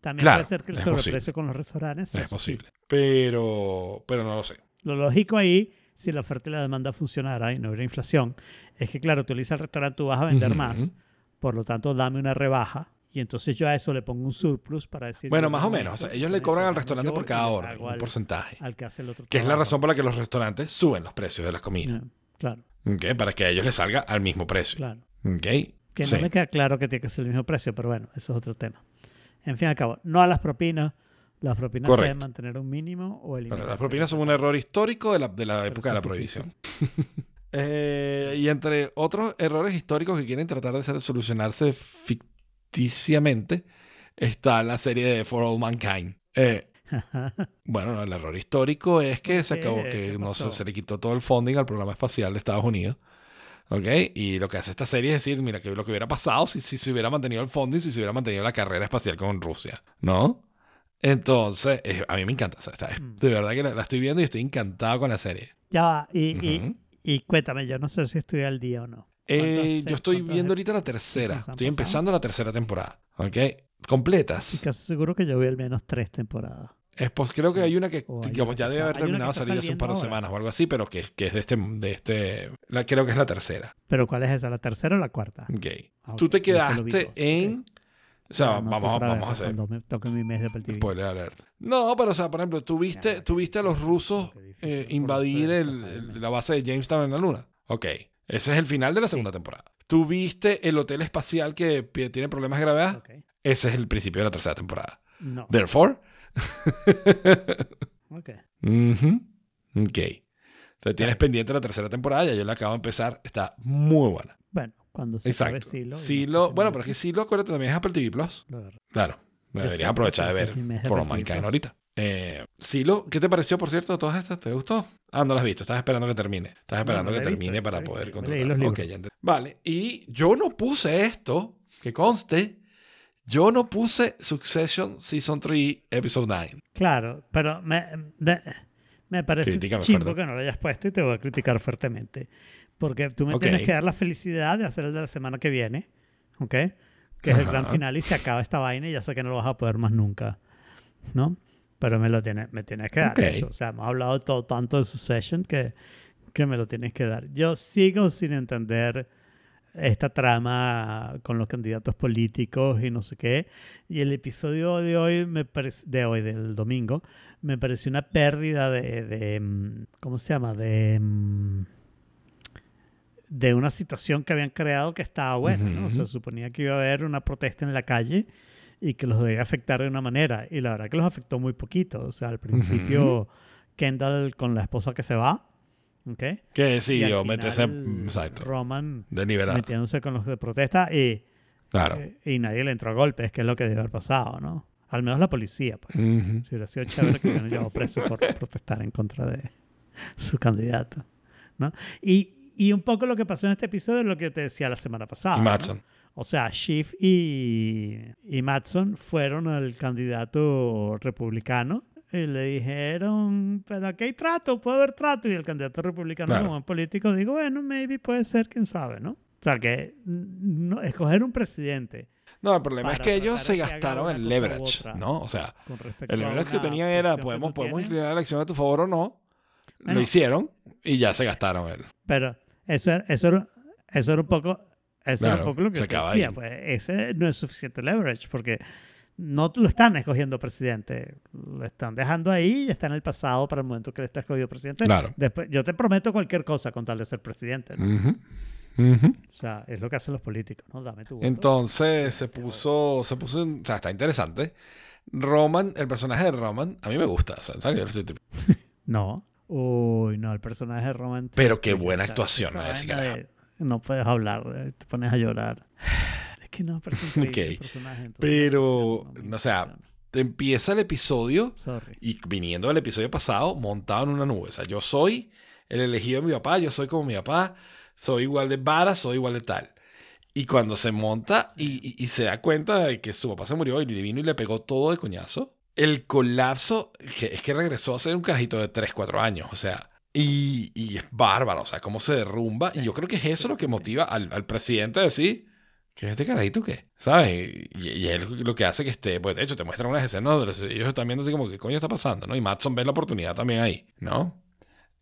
También Claro, puede ser que el sobreprecio posible. con los restaurantes. Es posible. Pero, pero no lo sé. Lo lógico ahí, si la oferta y la demanda funcionara y no hubiera inflación, es que, claro, tú le dices al restaurante, tú vas a vender más, por lo tanto, dame una rebaja. Y entonces yo a eso le pongo un surplus para decir. Bueno, más o menos. O esto, sea, ellos le cobran al restaurante por cada orden, pago un al- porcentaje. Al que hace el otro Que es la razón por la que los restaurantes suben los precios de las comidas. Ya, Claro, ¿ok? Para que a ellos les salga al mismo precio. claro. ¿ok? Que Sí. no me queda claro que tiene que ser el mismo precio, pero bueno, eso es otro tema. En fin al cabo, no a las propinas. Las propinas se Correcto. deben mantener un mínimo o eliminar. Bueno, las propinas son un error histórico de la, de la época de la prohibición. Eh, y entre otros errores históricos que quieren tratar de solucionarse ficticiamente está la serie de For All Mankind. Eh, bueno, no, el error histórico es que se acabó, ¿Qué que no se, le quitó todo el funding al programa espacial de Estados Unidos. ¿Ok? Y lo que hace esta serie es decir, mira, que lo que hubiera pasado si, si se hubiera mantenido el funding, si se hubiera mantenido la carrera espacial con Rusia, ¿no? Entonces, eh, a mí me encanta. o sea, está- Mm. de verdad que la, la estoy viendo y estoy encantado con la serie. ya va. Y, y- y cuéntame, yo no sé si estoy al día o no. Eh, ¿Cuántas- yo estoy viendo ahorita la tercera. Estoy pasado? empezando la tercera temporada. ¿Ok? Completas. casi seguro que yo vi al menos tres temporadas. Es pos- creo que Sí. hay una que, hay digamos, una ya que debe haber que terminado de salir hace un par de ahora. semanas o algo así, pero que, que es de este, de este la, creo que es la tercera. Pero ¿cuál es esa? ¿La tercera o la cuarta? Ok. Ah, Tú ok, te quedaste en... ok. O sea, Ah, no, vamos, vamos a hacer... Me toque mi mes de. Spoiler alert. No, pero o sea, por ejemplo, tú viste, Ya, tú viste a los rusos eh, invadir el- el- la base de Jamestown en la luna. Ok. Ese es el final de la segunda temporada. Tú viste el hotel espacial que tiene problemas de gravedad. Ese es el principio de la tercera temporada. No. Therefore. Ok. Ujú. Ok. Entonces tienes pendiente la tercera temporada, ya yo la acabo de empezar, está muy buena. Bueno, cuando se Exacto. Silo. bueno, pero es que Silo, acuérdate, también es Apple TV Plus. Claro. Yo Deberías aprovechar de ver For All Mankind ahorita. Eh, Silo, ¿qué te pareció, por cierto, todas estas? ¿Te gustó? Ah, no las has visto. Estás esperando que termine. Estás esperando no que visto, termine la para visto, poder controlar. leí los Ok, libros. ya entendí. Vale. Y yo no puse esto, que conste. Yo no puse Succession Season 3, Episode 9. Claro, pero me, de- me parece Critícame chimbo que no lo hayas puesto y te voy a criticar fuertemente. Porque tú me Ok. tienes que dar la felicidad de hacer el de la semana que viene, ¿ok? Que es el gran Ajá. final y se acaba esta vaina y ya sé que no lo vas a poder más nunca, ¿no? Pero me lo tienes, me tienes que dar eso. O sea, hemos hablado todo, tanto de Succession que, que me lo tienes que dar. Yo sigo sin entender esta trama con los candidatos políticos y no sé qué. Y el episodio de hoy, me parece, de hoy, del domingo, me pareció una pérdida de, de, mm, ¿cómo se llama? De, mm, de una situación que habían creado que estaba buena, ¿no? O sea, suponía que iba a haber una protesta en la calle y que los debía afectar de una manera. Y la verdad que los afectó muy poquito. O sea, al principio Kendall con la esposa que se va, ¿ok? Que final, metese. Exacto. Roman Deliberado. metiéndose con los de protesta y, Claro. eh, y nadie le entró a golpes, que es lo que debe haber pasado, ¿no? Al menos la policía, pues. Ujú. Si hubiera sido chévere que hubieran llevado preso por protestar en contra de su candidato, ¿no? Y, y un poco lo que pasó en este episodio es lo que te decía la semana pasada. Y ¿no? O sea, Schiff y, y Matson fueron al candidato republicano y le dijeron, pero aquí hay trato, puede haber trato. Y el candidato republicano, Claro. como político, digo, bueno, maybe puede ser, quién sabe, ¿no? O sea, que no, escoger un presidente No, el problema es que ellos se que gastaron el leverage. ¿no? O sea, el leverage que tenían era, podemos, podemos tienes. inclinar la elección a tu favor o no. Bueno. Lo hicieron y ya se gastaron él. Pero eso eso eso era un poco, eso Claro, un poco lo que te decía. ahí. Pues ese no es suficiente leverage porque no lo están escogiendo presidente. Lo están dejando ahí y está en el pasado para el momento que le está escogido presidente. Claro. Después, yo te prometo cualquier cosa con tal de ser presidente. O sea, es lo que hacen los políticos, ¿no? Dame tu voto. Entonces se puso, se puso, o sea, está interesante. Roman, el personaje de Roman, a mí me gusta, o sea, ¿sabes? Yo No. Uy, no, el personaje de Roman. Pero qué buena actuación, ¿no? No puedes hablar, eh, te pones a llorar. Es que no, pero es increíble Ok. el personaje, entonces, Pero, no me o sea, empieza el episodio Sorry. y viniendo del episodio pasado, montado en una nube. O sea, yo soy el elegido de mi papá, yo soy como mi papá, soy igual de vara, soy igual de tal. Y cuando se monta y, y- y se da cuenta de que su papá se murió y le vino y le pegó todo de coñazo, el colapso que es que regresó a ser un carajito de 3, 4 años. O sea, y, y es bárbaro, o sea, cómo se derrumba. Y yo creo que es eso lo que motiva al, al presidente a decir, ¿qué es este carajito qué? ¿Sabes? Y, y es lo que hace que esté, pues de hecho te muestran unas escenas donde los- ellos están viendo así como, ¿qué coño está pasando? ¿no? Y Matson ve la oportunidad también ahí, ¿no?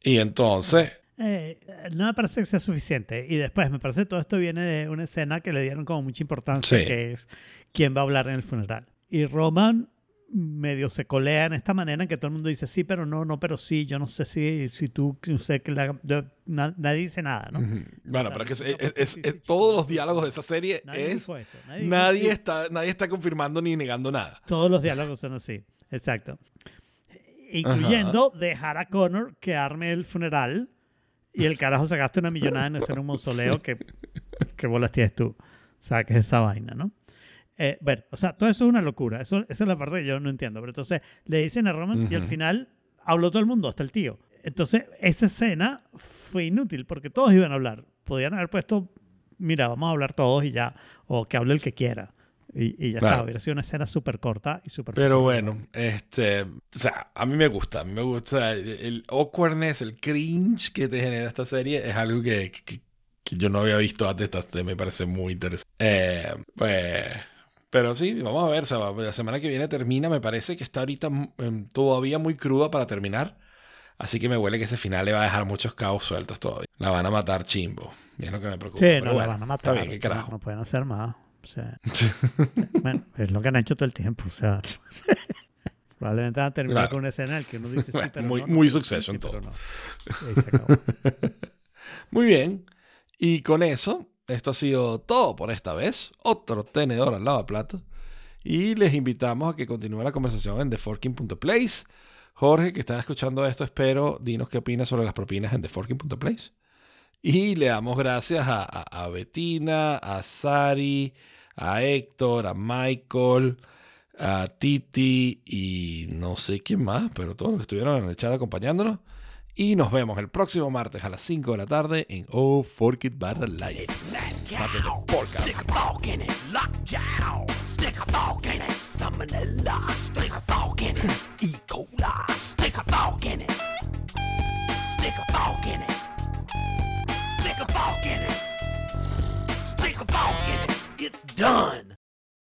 Y entonces, Eh, no me parece que sea suficiente. Y después, me parece que todo esto viene de una escena que le dieron como mucha importancia, Sí. que es quién va a hablar en el funeral. Y Roman medio se colea en esta manera en que todo el mundo dice sí, pero no, no, pero sí. Yo no sé si, si tú, sé que la- yo- na- nadie dice nada, ¿no? Bueno, O sea, pero que es- no, es- es- sí, es- sí, sí, todos los diálogos de esa serie Nadie es... eso. Nadie, está, nadie está confirmando ni negando nada. Todos los diálogos son así. Exacto. Incluyendo dejar a Connor que arme el funeral y el carajo se gasta una millonada en hacer un mausoleo que, que bolas tienes tú. O sea, que es esa vaina, ¿no? Eh, bueno, o sea, todo eso es una locura. Eso, esa es la parte que yo no entiendo. Pero entonces le dicen a Roman y al final habló todo el mundo, hasta el tío. Entonces, esa escena fue inútil porque todos iban a hablar. Podían haber puesto, mira, vamos a hablar todos y ya, o que hable el que quiera. Y, y ya Claro. está, hubiera sido una escena súper corta y súper... Pero bueno, este, o sea, a mí me gusta, a mí me gusta el, el awkwardness, el cringe que te genera esta serie es algo que, que- que yo no había visto antes, me parece muy interesante. Eh, pues, pero sí, vamos a ver, o sea, la semana que viene termina, me parece que está ahorita em, todavía muy cruda para terminar, así que me huele que ese final le va a dejar muchos cabos sueltos todavía. La van a matar chimbo, y es lo que me preocupa. Sí, pero no bueno, la van a matar. Está bien, qué no- carajo. No, pueden hacer más. O sea, bueno, es lo que han hecho todo el tiempo. O sea, probablemente van a terminar Claro. con una escena en la que uno dice sí, pero muy- no, no, muy sí, Succession sí, pero todo. no. Muy bien. Y con eso, esto ha sido todo por esta vez. Otro tenedor al lavaplato. Y les invitamos a que continúe la conversación en theforking.place. Jorge, que está escuchando esto, espero, dinos qué opinas sobre las propinas en theforking.place. Y le damos gracias a, a, a Betina, a Sari, a Héctor, a Michael, a Titi y no sé quién más, pero todos los que estuvieron en el chat acompañándonos. Y nos vemos el próximo martes a las 5 de la tarde en Oh Fork It Barra Live. It's done.